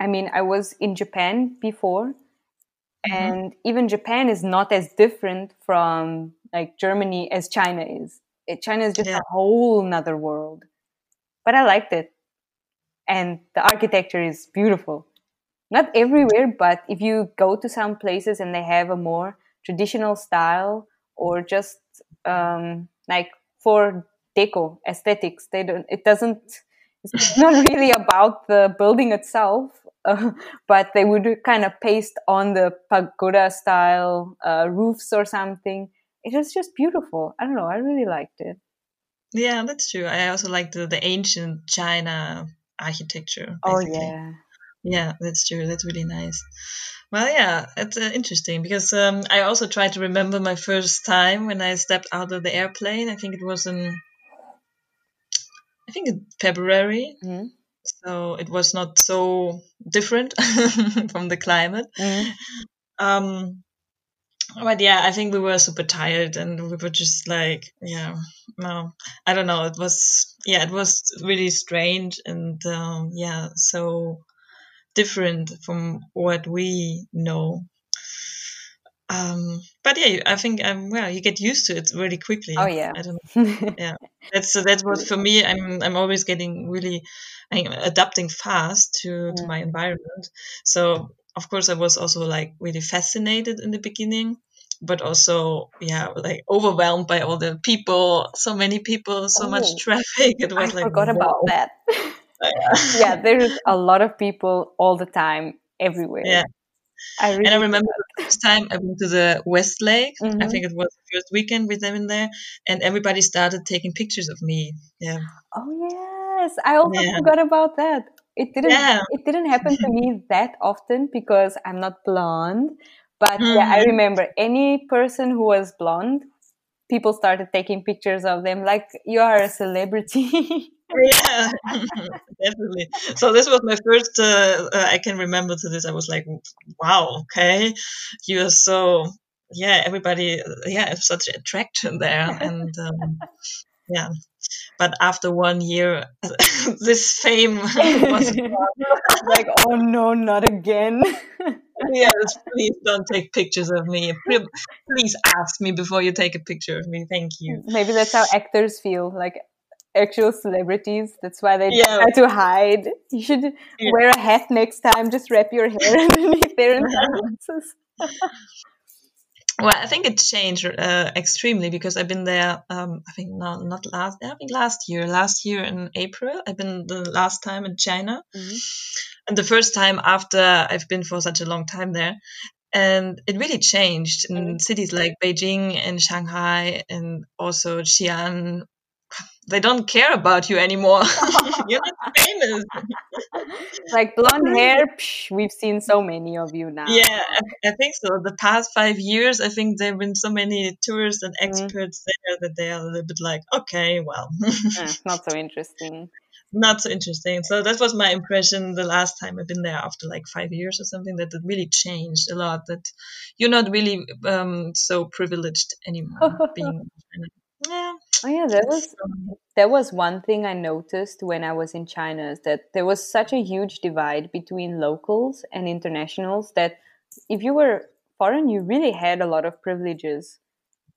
I mean, I was in Japan before, mm-hmm. and even Japan is not as different from like Germany as China is. China is just yeah. a whole nother world. But I liked it. And the architecture is beautiful. Not everywhere, but if you go to some places and they have a more traditional style or just um, like for deco aesthetics. They don't. It doesn't. It's not really about the building itself, uh, but they would kind of paste on the pagoda style uh, roofs or something. It was just beautiful. I don't know. I really liked it. Yeah, that's true. I also like the, the ancient China architecture. Oh, basically. Oh yeah. Yeah, that's true. That's really nice. Well, yeah, it's uh, interesting because um, I also tried to remember my first time when I stepped out of the airplane. I think it was in, I think in February. Mm-hmm. So it was not so different from the climate. Mm-hmm. Um, but yeah, I think we were super tired and we were just like, yeah, no, I don't know. It was, yeah, it was really strange and um, yeah, so different from what we know. Um, but yeah, I think um, well, you get used to it really quickly. Oh yeah, I don't know. yeah, that's so that's what for me. I'm I'm always getting really I'm adapting fast to yeah. to my environment. So of course, I was also like really fascinated in the beginning, but also yeah, like overwhelmed by all the people, so many people, so oh, much traffic. It was I like forgot wow. about that. yeah, there is a lot of people all the time, everywhere. Yeah. I really and I remember the first time I went to the West Lake. Mm-hmm. I think it was the first weekend with them in there, and everybody started taking pictures of me. Yeah. Oh yes, I also yeah. forgot about that. It didn't. Yeah. It didn't happen to me that often because I'm not blonde. But mm-hmm. yeah, I mm-hmm. remember any person who was blonde, people started taking pictures of them like you are a celebrity. yeah, definitely. So this was my first. Uh, uh, I can remember to this. I was like, "Wow, okay, you are so." Yeah, everybody. Yeah, such attraction there, and um, yeah. But after one year, this fame was like, "Oh no, not again." yes, please don't take pictures of me. Please ask me before you take a picture of me. Thank you. Maybe that's how actors feel. Like actual celebrities. That's why they yeah. try to hide. You should yeah. wear a hat next time. Just wrap your hair underneath there and sunglasses. Well, I think it changed uh, extremely because I've been there. Um, I think not not last. I think last year. Last year in April, I've been the last time in China, mm-hmm. and the first time after I've been for such a long time there. And it really changed in mm-hmm. cities like Beijing and Shanghai and also Xi'an, they don't care about you anymore. You're not famous. like blonde hair, psh, we've seen so many of you now. Yeah, I, I, think so. The past five years, I think there have been so many tourists and mm-hmm. experts mm. there that they are a little bit like, okay, well, not so interesting. Not so interesting. So that was my impression the last time I've been there after like five years or something. That it really changed a lot. That you're not really um, so privileged anymore being. Oh yeah, there was there was one thing I noticed when I was in China is that there was such a huge divide between locals and internationals that if you were foreign, you really had a lot of privileges.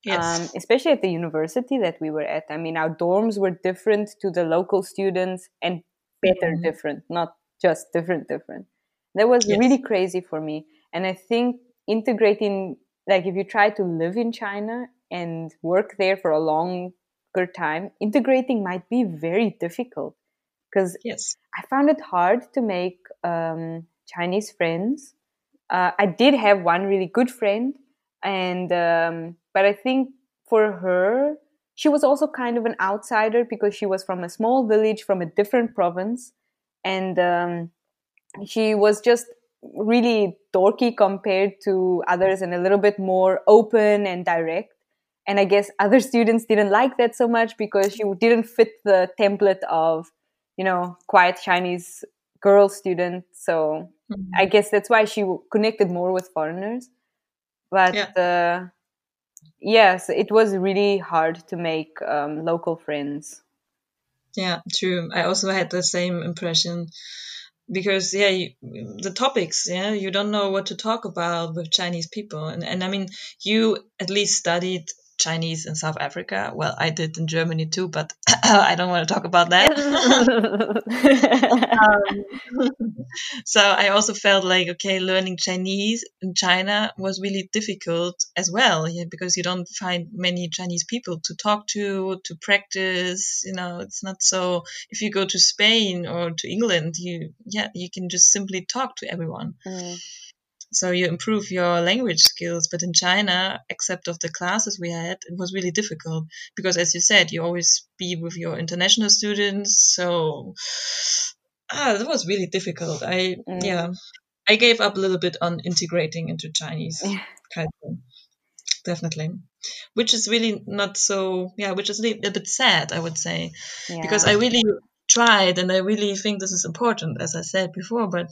Yes. Um, especially at the university that we were at. I mean, our dorms were different to the local students and better mm-hmm. different, not just different, different. That was yes. really crazy for me. And I think integrating, like, if you try to live in China and work there for a longer time, integrating might be very difficult because yes. I found it hard to make um, Chinese friends. Uh, I did have one really good friend, and um, but I think for her, she was also kind of an outsider because she was from a small village from a different province, and um, she was just really dorky compared to others and a little bit more open and direct. And I guess other students didn't like that so much because she didn't fit the template of, you know, quiet Chinese girl student. So mm-hmm. I guess that's why she connected more with foreigners. But yeah. uh, yes, it was really hard to make um, local friends. Yeah, true. I also had the same impression because yeah you, the topics yeah you don't know what to talk about with chinese people and, and i mean you at least studied Chinese in South Africa. Well, I did in Germany too, but I don't want to talk about that. um, so I also felt like, okay, learning Chinese in China was really difficult as well, yeah, because you don't find many Chinese people to talk to, to practice. You know, it's not so. If you go to Spain or to England, you yeah, you can just simply talk to everyone. Mm so you improve your language skills but in china except of the classes we had it was really difficult because as you said you always be with your international students so ah that was really difficult i mm. yeah i gave up a little bit on integrating into chinese yeah. culture definitely which is really not so yeah which is a bit sad i would say yeah. because i really tried and i really think this is important as i said before but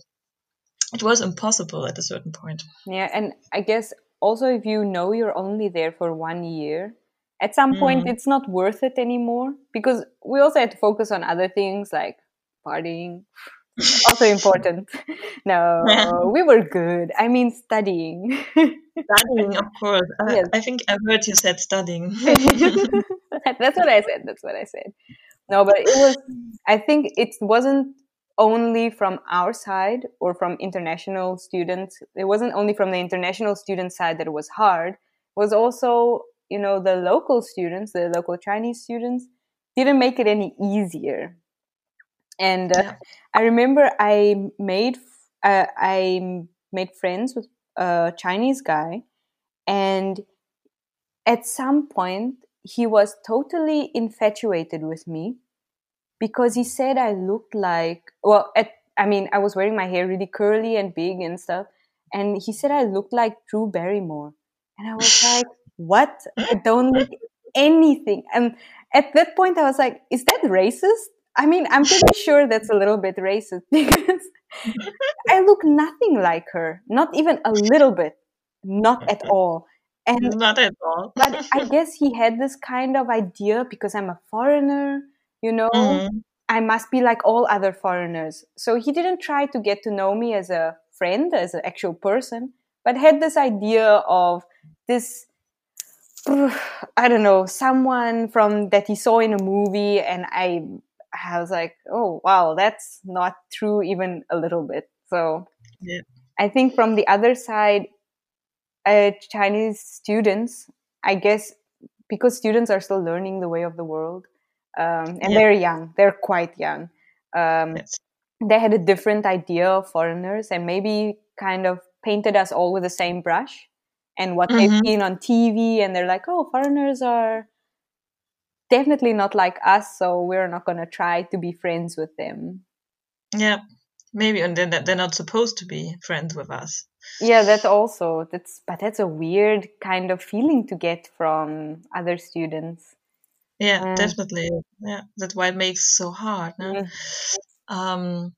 it was impossible at a certain point. Yeah, and I guess also if you know you're only there for one year, at some point mm. it's not worth it anymore because we also had to focus on other things like partying. also important. No, we were good. I mean, studying. studying, of course. Yes. I, I think I heard you said studying. That's what I said. That's what I said. No, but it was. I think it wasn't only from our side or from international students. It wasn't only from the international student side that it was hard. It was also, you know, the local students, the local Chinese students, didn't make it any easier. And uh, I remember I made uh, I made friends with a Chinese guy, and at some point he was totally infatuated with me because he said I looked like well at I mean I was wearing my hair really curly and big and stuff and he said I looked like Drew Barrymore. And I was like what? I don't look anything. And at that point I was like is that racist? I mean I'm pretty sure that's a little bit racist because I look nothing like her not even a little bit not at all. And not at all. but I guess he had this kind of idea because I'm a foreigner you know mm-hmm. i must be like all other foreigners so he didn't try to get to know me as a friend as an actual person but had this idea of this i don't know someone from that he saw in a movie and i i was like oh wow that's not true even a little bit so yeah. i think from the other side uh, chinese students i guess because students are still learning the way of the world um, and yeah. they're young they're quite young um, yes. they had a different idea of foreigners and maybe kind of painted us all with the same brush and what mm-hmm. they've seen on tv and they're like oh foreigners are definitely not like us so we're not going to try to be friends with them yeah maybe and then they're not supposed to be friends with us yeah that's also that's but that's a weird kind of feeling to get from other students yeah, mm. definitely. Yeah, that's why it makes so hard. No? Um,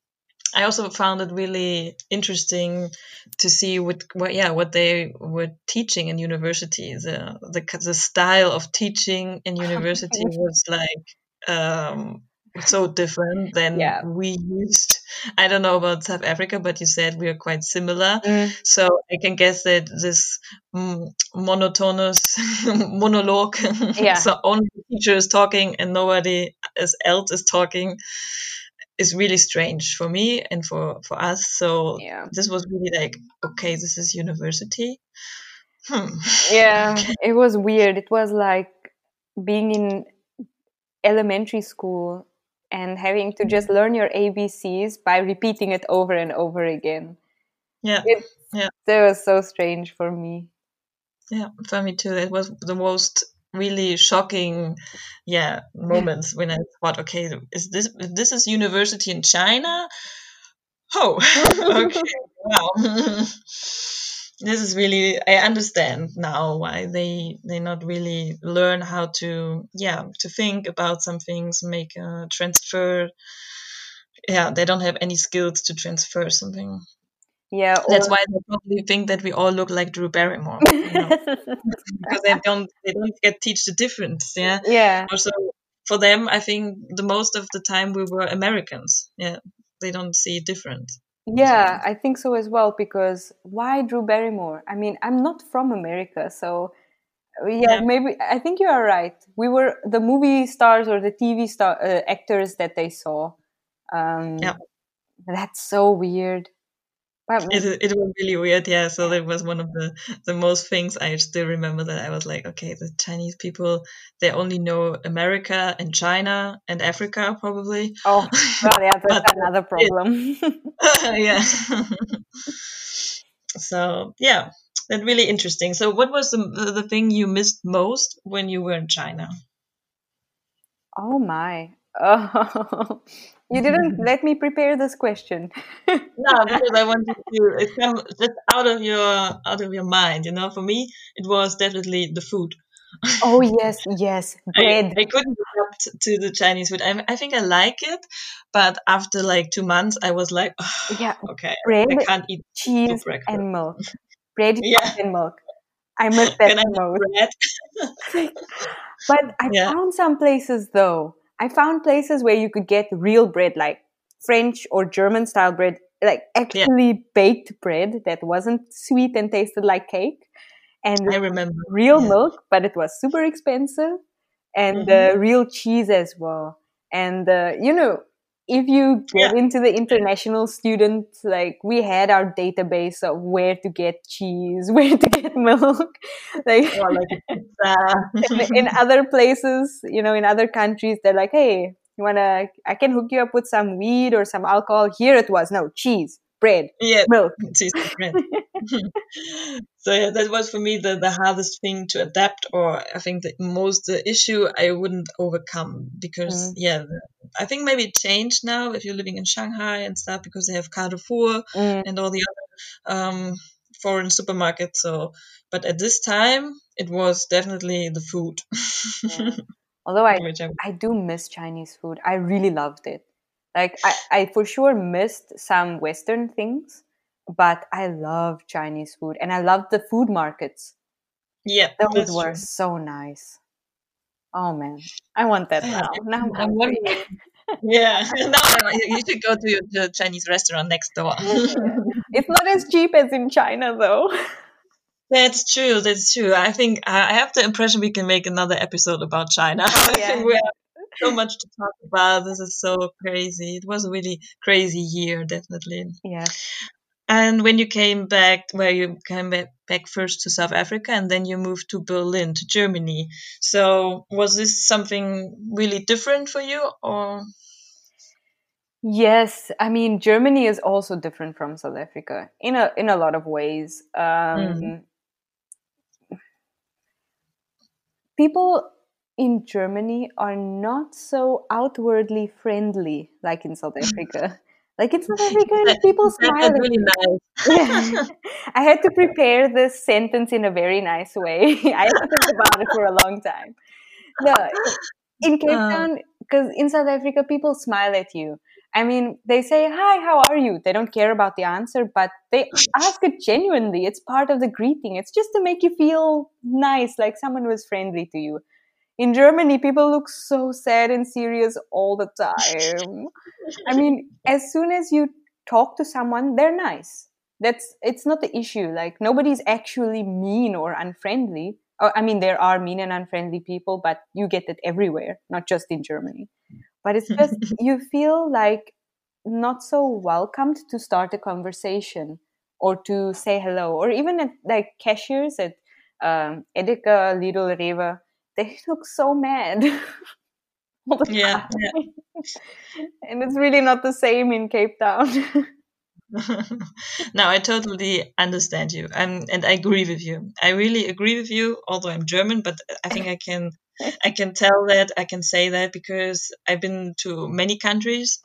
I also found it really interesting to see what, what, yeah, what they were teaching in university. The the the style of teaching in university was like um, so different than yeah. we used I don't know about South Africa, but you said we are quite similar. Mm. So I can guess that this mm, monotonous monologue, yeah. so only the teacher is talking and nobody else is talking, is really strange for me and for for us. So yeah. this was really like, okay, this is university. Hmm. Yeah, okay. it was weird. It was like being in elementary school and having to just learn your ABCs by repeating it over and over again. Yeah. It, yeah. That was so strange for me. Yeah, for me too. It was the most really shocking yeah moments when I thought, okay, is this this is university in China? Oh, okay, wow. this is really i understand now why they they not really learn how to yeah to think about some things make a transfer. Yeah they don't have any skills to transfer something. Yeah that's why they probably think that we all look like drew barrymore you know? because they don't they don't get teach the difference yeah? Yeah. Also for them i think the most of the time we were americans yeah? They don't see difference yeah, I think so as well because why Drew Barrymore? I mean, I'm not from America, so uh, yeah, yeah. maybe I think you are right. We were the movie stars or the TV star uh, actors that they saw. Um, yeah, that's so weird. But it, it was really weird, yeah. So that was one of the the most things I still remember that I was like, okay, the Chinese people they only know America and China and Africa probably. Oh, well, yeah, that's another problem. yeah. so yeah, that's really interesting. So what was the the thing you missed most when you were in China? Oh my. Oh, you didn't mm. let me prepare this question. no, because I wanted to come just out of your out of your mind. You know, for me, it was definitely the food. oh yes, yes, bread. I, I couldn't adapt to the Chinese food. I, I think I like it, but after like two months, I was like, oh, yeah, okay, bread, I can't eat cheese and milk. Bread, yeah. and milk. I miss that most. but I yeah. found some places though I found places where you could get real bread, like French or German style bread, like actually yeah. baked bread that wasn't sweet and tasted like cake. And I remember real yeah. milk, but it was super expensive, and mm-hmm. uh, real cheese as well. And uh, you know, if you get yeah. into the international students, like we had our database of where to get cheese, where to get milk, like, oh, like in, in, other places, you know, in other countries, they're like, hey, you wanna? I can hook you up with some weed or some alcohol. Here it was no cheese, bread, yeah, milk, cheese, bread. so yeah, that was for me the, the hardest thing to adapt, or I think the most the issue I wouldn't overcome because mm. yeah, I think maybe it changed now if you're living in Shanghai and stuff because they have Carrefour mm. and all the other um, foreign supermarkets. So, but at this time, it was definitely the food. yeah. Although I, I do miss Chinese food, I really loved it. Like I, I for sure missed some Western things, but I love Chinese food and I love the food markets. Yeah, those were true. so nice. Oh man, I want that now. Now I'm, I'm yeah, no, you should go to the Chinese restaurant next door. it's not as cheap as in China, though. That's true. That's true. I think I have the impression we can make another episode about China. Oh, yeah. I think we have so much to talk about. This is so crazy. It was a really crazy year, definitely. Yeah. And when you came back, where you came back, back first to South Africa and then you moved to Berlin, to Germany. So was this something really different for you or? Yes, I mean Germany is also different from South Africa in a in a lot of ways. Um, mm. People in Germany are not so outwardly friendly like in South Africa. Like it's not very good. People smile. really nice. yeah. I had to prepare this sentence in a very nice way. I had to think about it for a long time. No, in Cape uh. Town, because in South Africa, people smile at you. I mean, they say, Hi, how are you? They don't care about the answer, but they ask it genuinely. It's part of the greeting. It's just to make you feel nice, like someone was friendly to you. In Germany, people look so sad and serious all the time. I mean, as soon as you talk to someone, they're nice. That's it's not the issue. Like nobody's actually mean or unfriendly. I mean, there are mean and unfriendly people, but you get it everywhere, not just in Germany. But it's just you feel like not so welcomed to start a conversation or to say hello, or even at like cashiers at um, Edeka, Lidl, Rewe, they look so mad. yeah, yeah. and it's really not the same in Cape Town. no, I totally understand you, and and I agree with you. I really agree with you. Although I'm German, but I think I can I can tell that I can say that because I've been to many countries,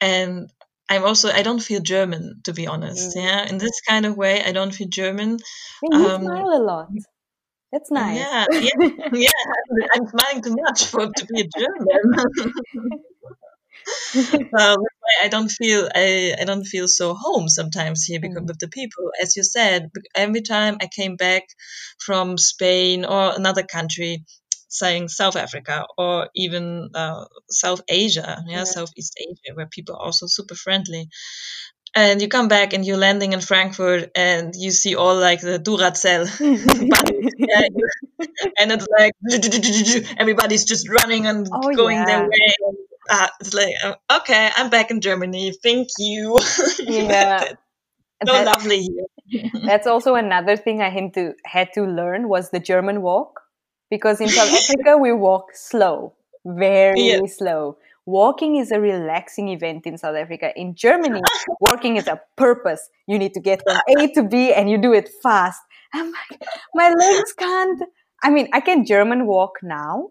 and I'm also I don't feel German to be honest. Mm. Yeah, in this kind of way, I don't feel German. Yeah, you um, smile a lot. That's nice. Yeah, yeah, yeah. I'm smiling too much for to be a German. um, I don't feel I, I don't feel so home sometimes here because mm. of the people. As you said, every time I came back from Spain or another country, saying South Africa or even uh, South Asia, yeah, yeah, Southeast Asia, where people are also super friendly. And you come back and you're landing in Frankfurt and you see all like the Duracell, and it's like everybody's just running and oh, going yeah. their way. Uh, it's like uh, okay i'm back in germany. Thank you. Yeah. So that, lovely here. that's also another thing i had to had to learn was the german walk because in south africa we walk slow very yeah. slow walking is a relaxing event in south africa in germany walking is a purpose you need to get from a to b and you do it fast i'm like my legs can't i mean i can german walk now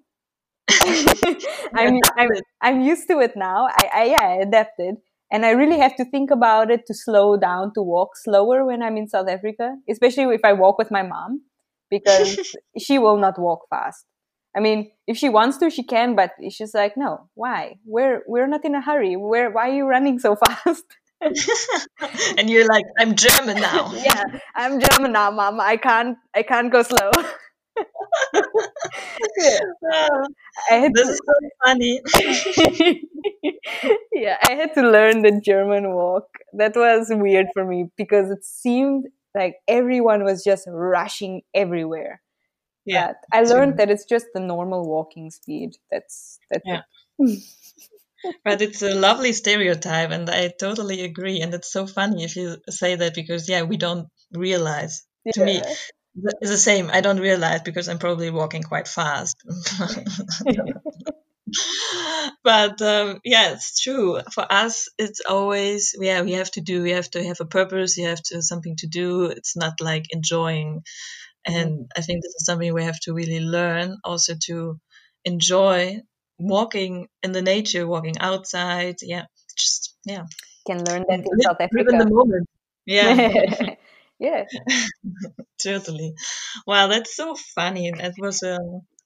I'm, I'm, I'm used to it now. I, I, yeah, I adapted. And I really have to think about it to slow down, to walk slower when I'm in South Africa, especially if I walk with my mom, because she will not walk fast. I mean, if she wants to, she can, but she's like, no, why? We're, we're not in a hurry. Where, why are you running so fast? and you're like, I'm German now. yeah, I'm German now, mom. I can't, I can't go slow yeah. I this to, is so funny. yeah, I had to learn the German walk. That was weird for me because it seemed like everyone was just rushing everywhere. Yeah, but I learned true. that it's just the normal walking speed. That's that's yeah. but it's a lovely stereotype, and I totally agree. And it's so funny if you say that because yeah, we don't realize. Yeah. To me, it's the same. I don't realize because I'm probably walking quite fast. but um, yeah, it's true. For us, it's always yeah. We have to do. We have to have a purpose. You have to something to do. It's not like enjoying. And mm-hmm. I think this is something we have to really learn also to enjoy walking in the nature, walking outside. Yeah, just yeah. Can learn that in South Africa. in the moment. Yeah. yeah totally wow that's so funny that was a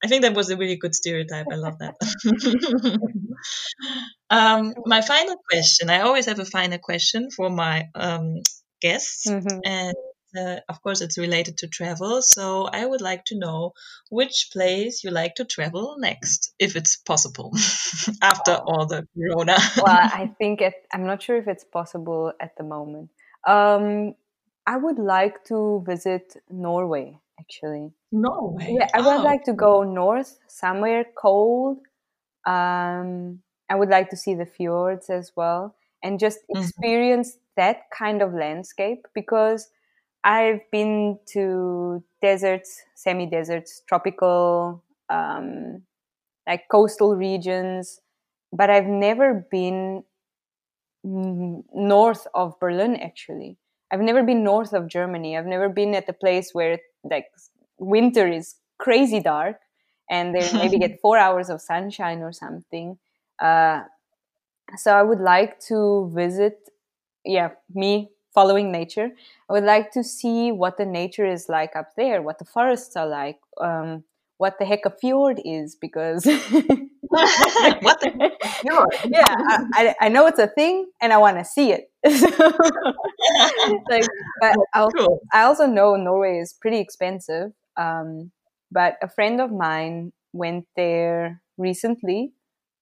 I think that was a really good stereotype. I love that. um, my final question. I always have a final question for my um, guests, mm-hmm. and uh, of course, it's related to travel. So I would like to know which place you like to travel next, if it's possible, after all the Corona. well, I think it, I'm not sure if it's possible at the moment. Um, I would like to visit Norway actually. Norway. Yeah, I would oh. like to go north, somewhere cold. Um, I would like to see the fjords as well and just mm-hmm. experience mm-hmm. that kind of landscape because I've been to deserts, semi deserts, tropical, um, like coastal regions, but I've never been north of Berlin actually. I've never been north of Germany. I've never been at a place where like winter is crazy dark and they maybe get four hours of sunshine or something. Uh, so I would like to visit, yeah, me following nature. I would like to see what the nature is like up there, what the forests are like, um, what the heck a fjord is, because what the fjord? yeah, I, I know it's a thing and I want to see it. like, but I also, cool. I also know Norway is pretty expensive. Um, but a friend of mine went there recently.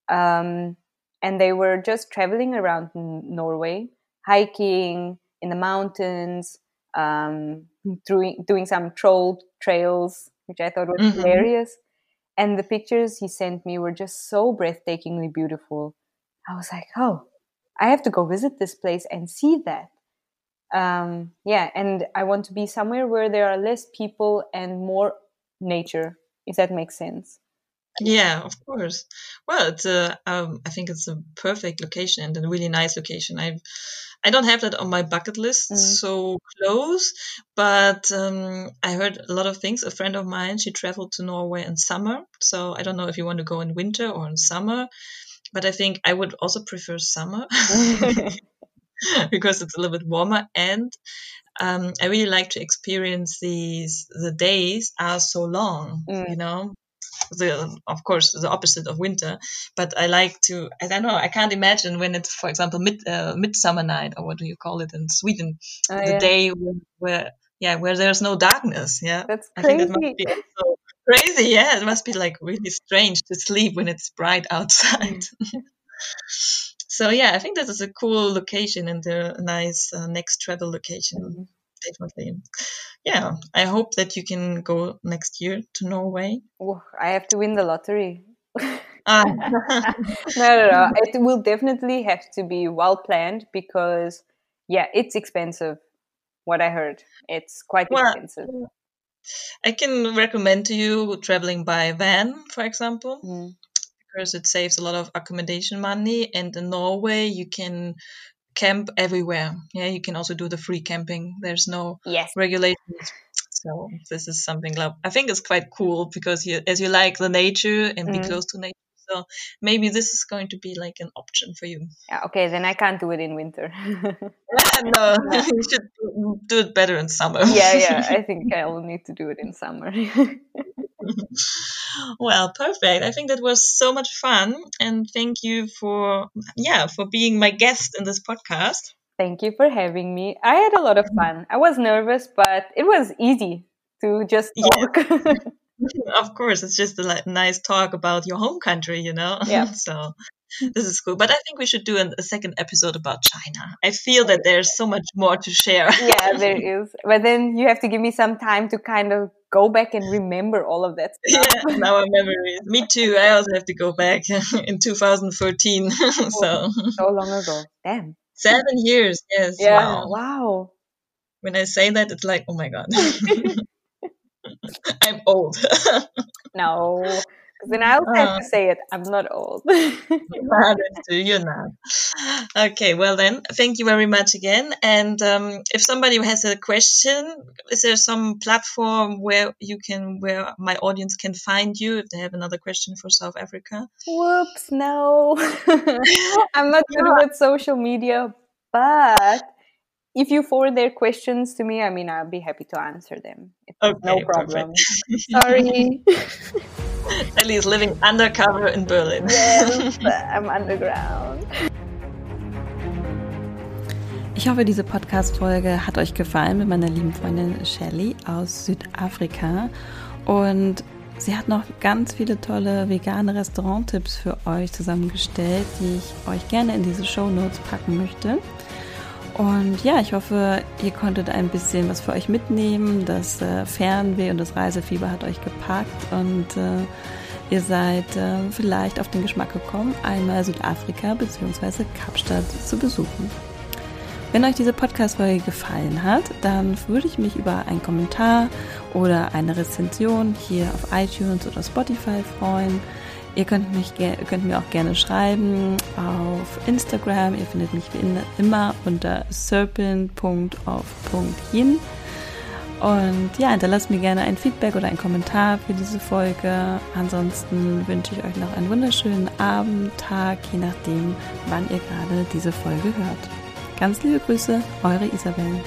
Um, and they were just traveling around Norway, hiking in the mountains, um, doing, doing some troll trails, which I thought was mm-hmm. hilarious. And the pictures he sent me were just so breathtakingly beautiful. I was like, oh, I have to go visit this place and see that. Um, yeah, and I want to be somewhere where there are less people and more nature, if that makes sense. Yeah, of course. Well, it's a, um, I think it's a perfect location and a really nice location. I, I don't have that on my bucket list mm. so close, but um, I heard a lot of things. A friend of mine, she traveled to Norway in summer, so I don't know if you want to go in winter or in summer, but I think I would also prefer summer because it's a little bit warmer and um, I really like to experience these. The days are so long, mm. you know the of course the opposite of winter but i like to i don't know i can't imagine when it's for example mid uh, midsummer night or what do you call it in sweden oh, the yeah. day where, where, yeah where there's no darkness yeah that's crazy. i think that must be so crazy yeah it must be like really strange to sleep when it's bright outside mm. so yeah i think this is a cool location and a nice uh, next travel location mm-hmm definitely. Yeah, I hope that you can go next year to Norway. Oh, I have to win the lottery. Ah. no, no, no. It will definitely have to be well planned because, yeah, it's expensive. What I heard, it's quite well, expensive. I can recommend to you traveling by van, for example. Mm because it saves a lot of accommodation money. And in Norway, you can camp everywhere. Yeah, you can also do the free camping. There's no yes. regulations. So this is something I think it's quite cool because you, as you like the nature and mm. be close to nature. So maybe this is going to be like an option for you. Yeah, okay, then I can't do it in winter. Ah, no, you should do it better in summer. yeah, yeah, I think I will need to do it in summer. well, perfect. I think that was so much fun, and thank you for yeah for being my guest in this podcast. Thank you for having me. I had a lot of fun. I was nervous, but it was easy to just talk. Yeah. of course, it's just a nice talk about your home country, you know. Yeah. so this is cool. But I think we should do an, a second episode about China. I feel that there's so much more to share. yeah, there is. But then you have to give me some time to kind of go back and remember all of that stuff. Yeah, now our memories. Me too. I also have to go back in 2014. so so long ago. Damn. Seven years. Yes. Yeah. Wow. wow. When I say that, it's like, oh my god. I'm old. no, because then I also uh, have to uh-huh. say it. I'm not old. You're not. Okay, well then, thank you very much again. And um, if somebody has a question, is there some platform where you can, where my audience can find you if they have another question for South Africa? Whoops, no. I'm not good with social media, but if you forward their questions to me, I mean, I'll be happy to answer them. It's okay, no problem. Sorry. Ellie is living undercover in Berlin. Yes, I'm underground. Ich hoffe, diese Podcast-Folge hat euch gefallen mit meiner lieben Freundin Shelly aus Südafrika. Und sie hat noch ganz viele tolle vegane Restauranttipps für euch zusammengestellt, die ich euch gerne in diese Show Notes packen möchte. Und ja, ich hoffe, ihr konntet ein bisschen was für euch mitnehmen. Das äh, Fernweh und das Reisefieber hat euch gepackt und äh, ihr seid äh, vielleicht auf den Geschmack gekommen, einmal Südafrika bzw. Kapstadt zu besuchen. Wenn euch diese Podcast-Folge gefallen hat, dann würde ich mich über einen Kommentar oder eine Rezension hier auf iTunes oder Spotify freuen. Ihr könnt, mich, könnt mir auch gerne schreiben auf Instagram. Ihr findet mich wie immer unter serpent.of.yin. Und ja, hinterlasst mir gerne ein Feedback oder einen Kommentar für diese Folge. Ansonsten wünsche ich euch noch einen wunderschönen Abend, Tag, je nachdem, wann ihr gerade diese Folge hört. Ganz liebe Grüße, eure Isabel.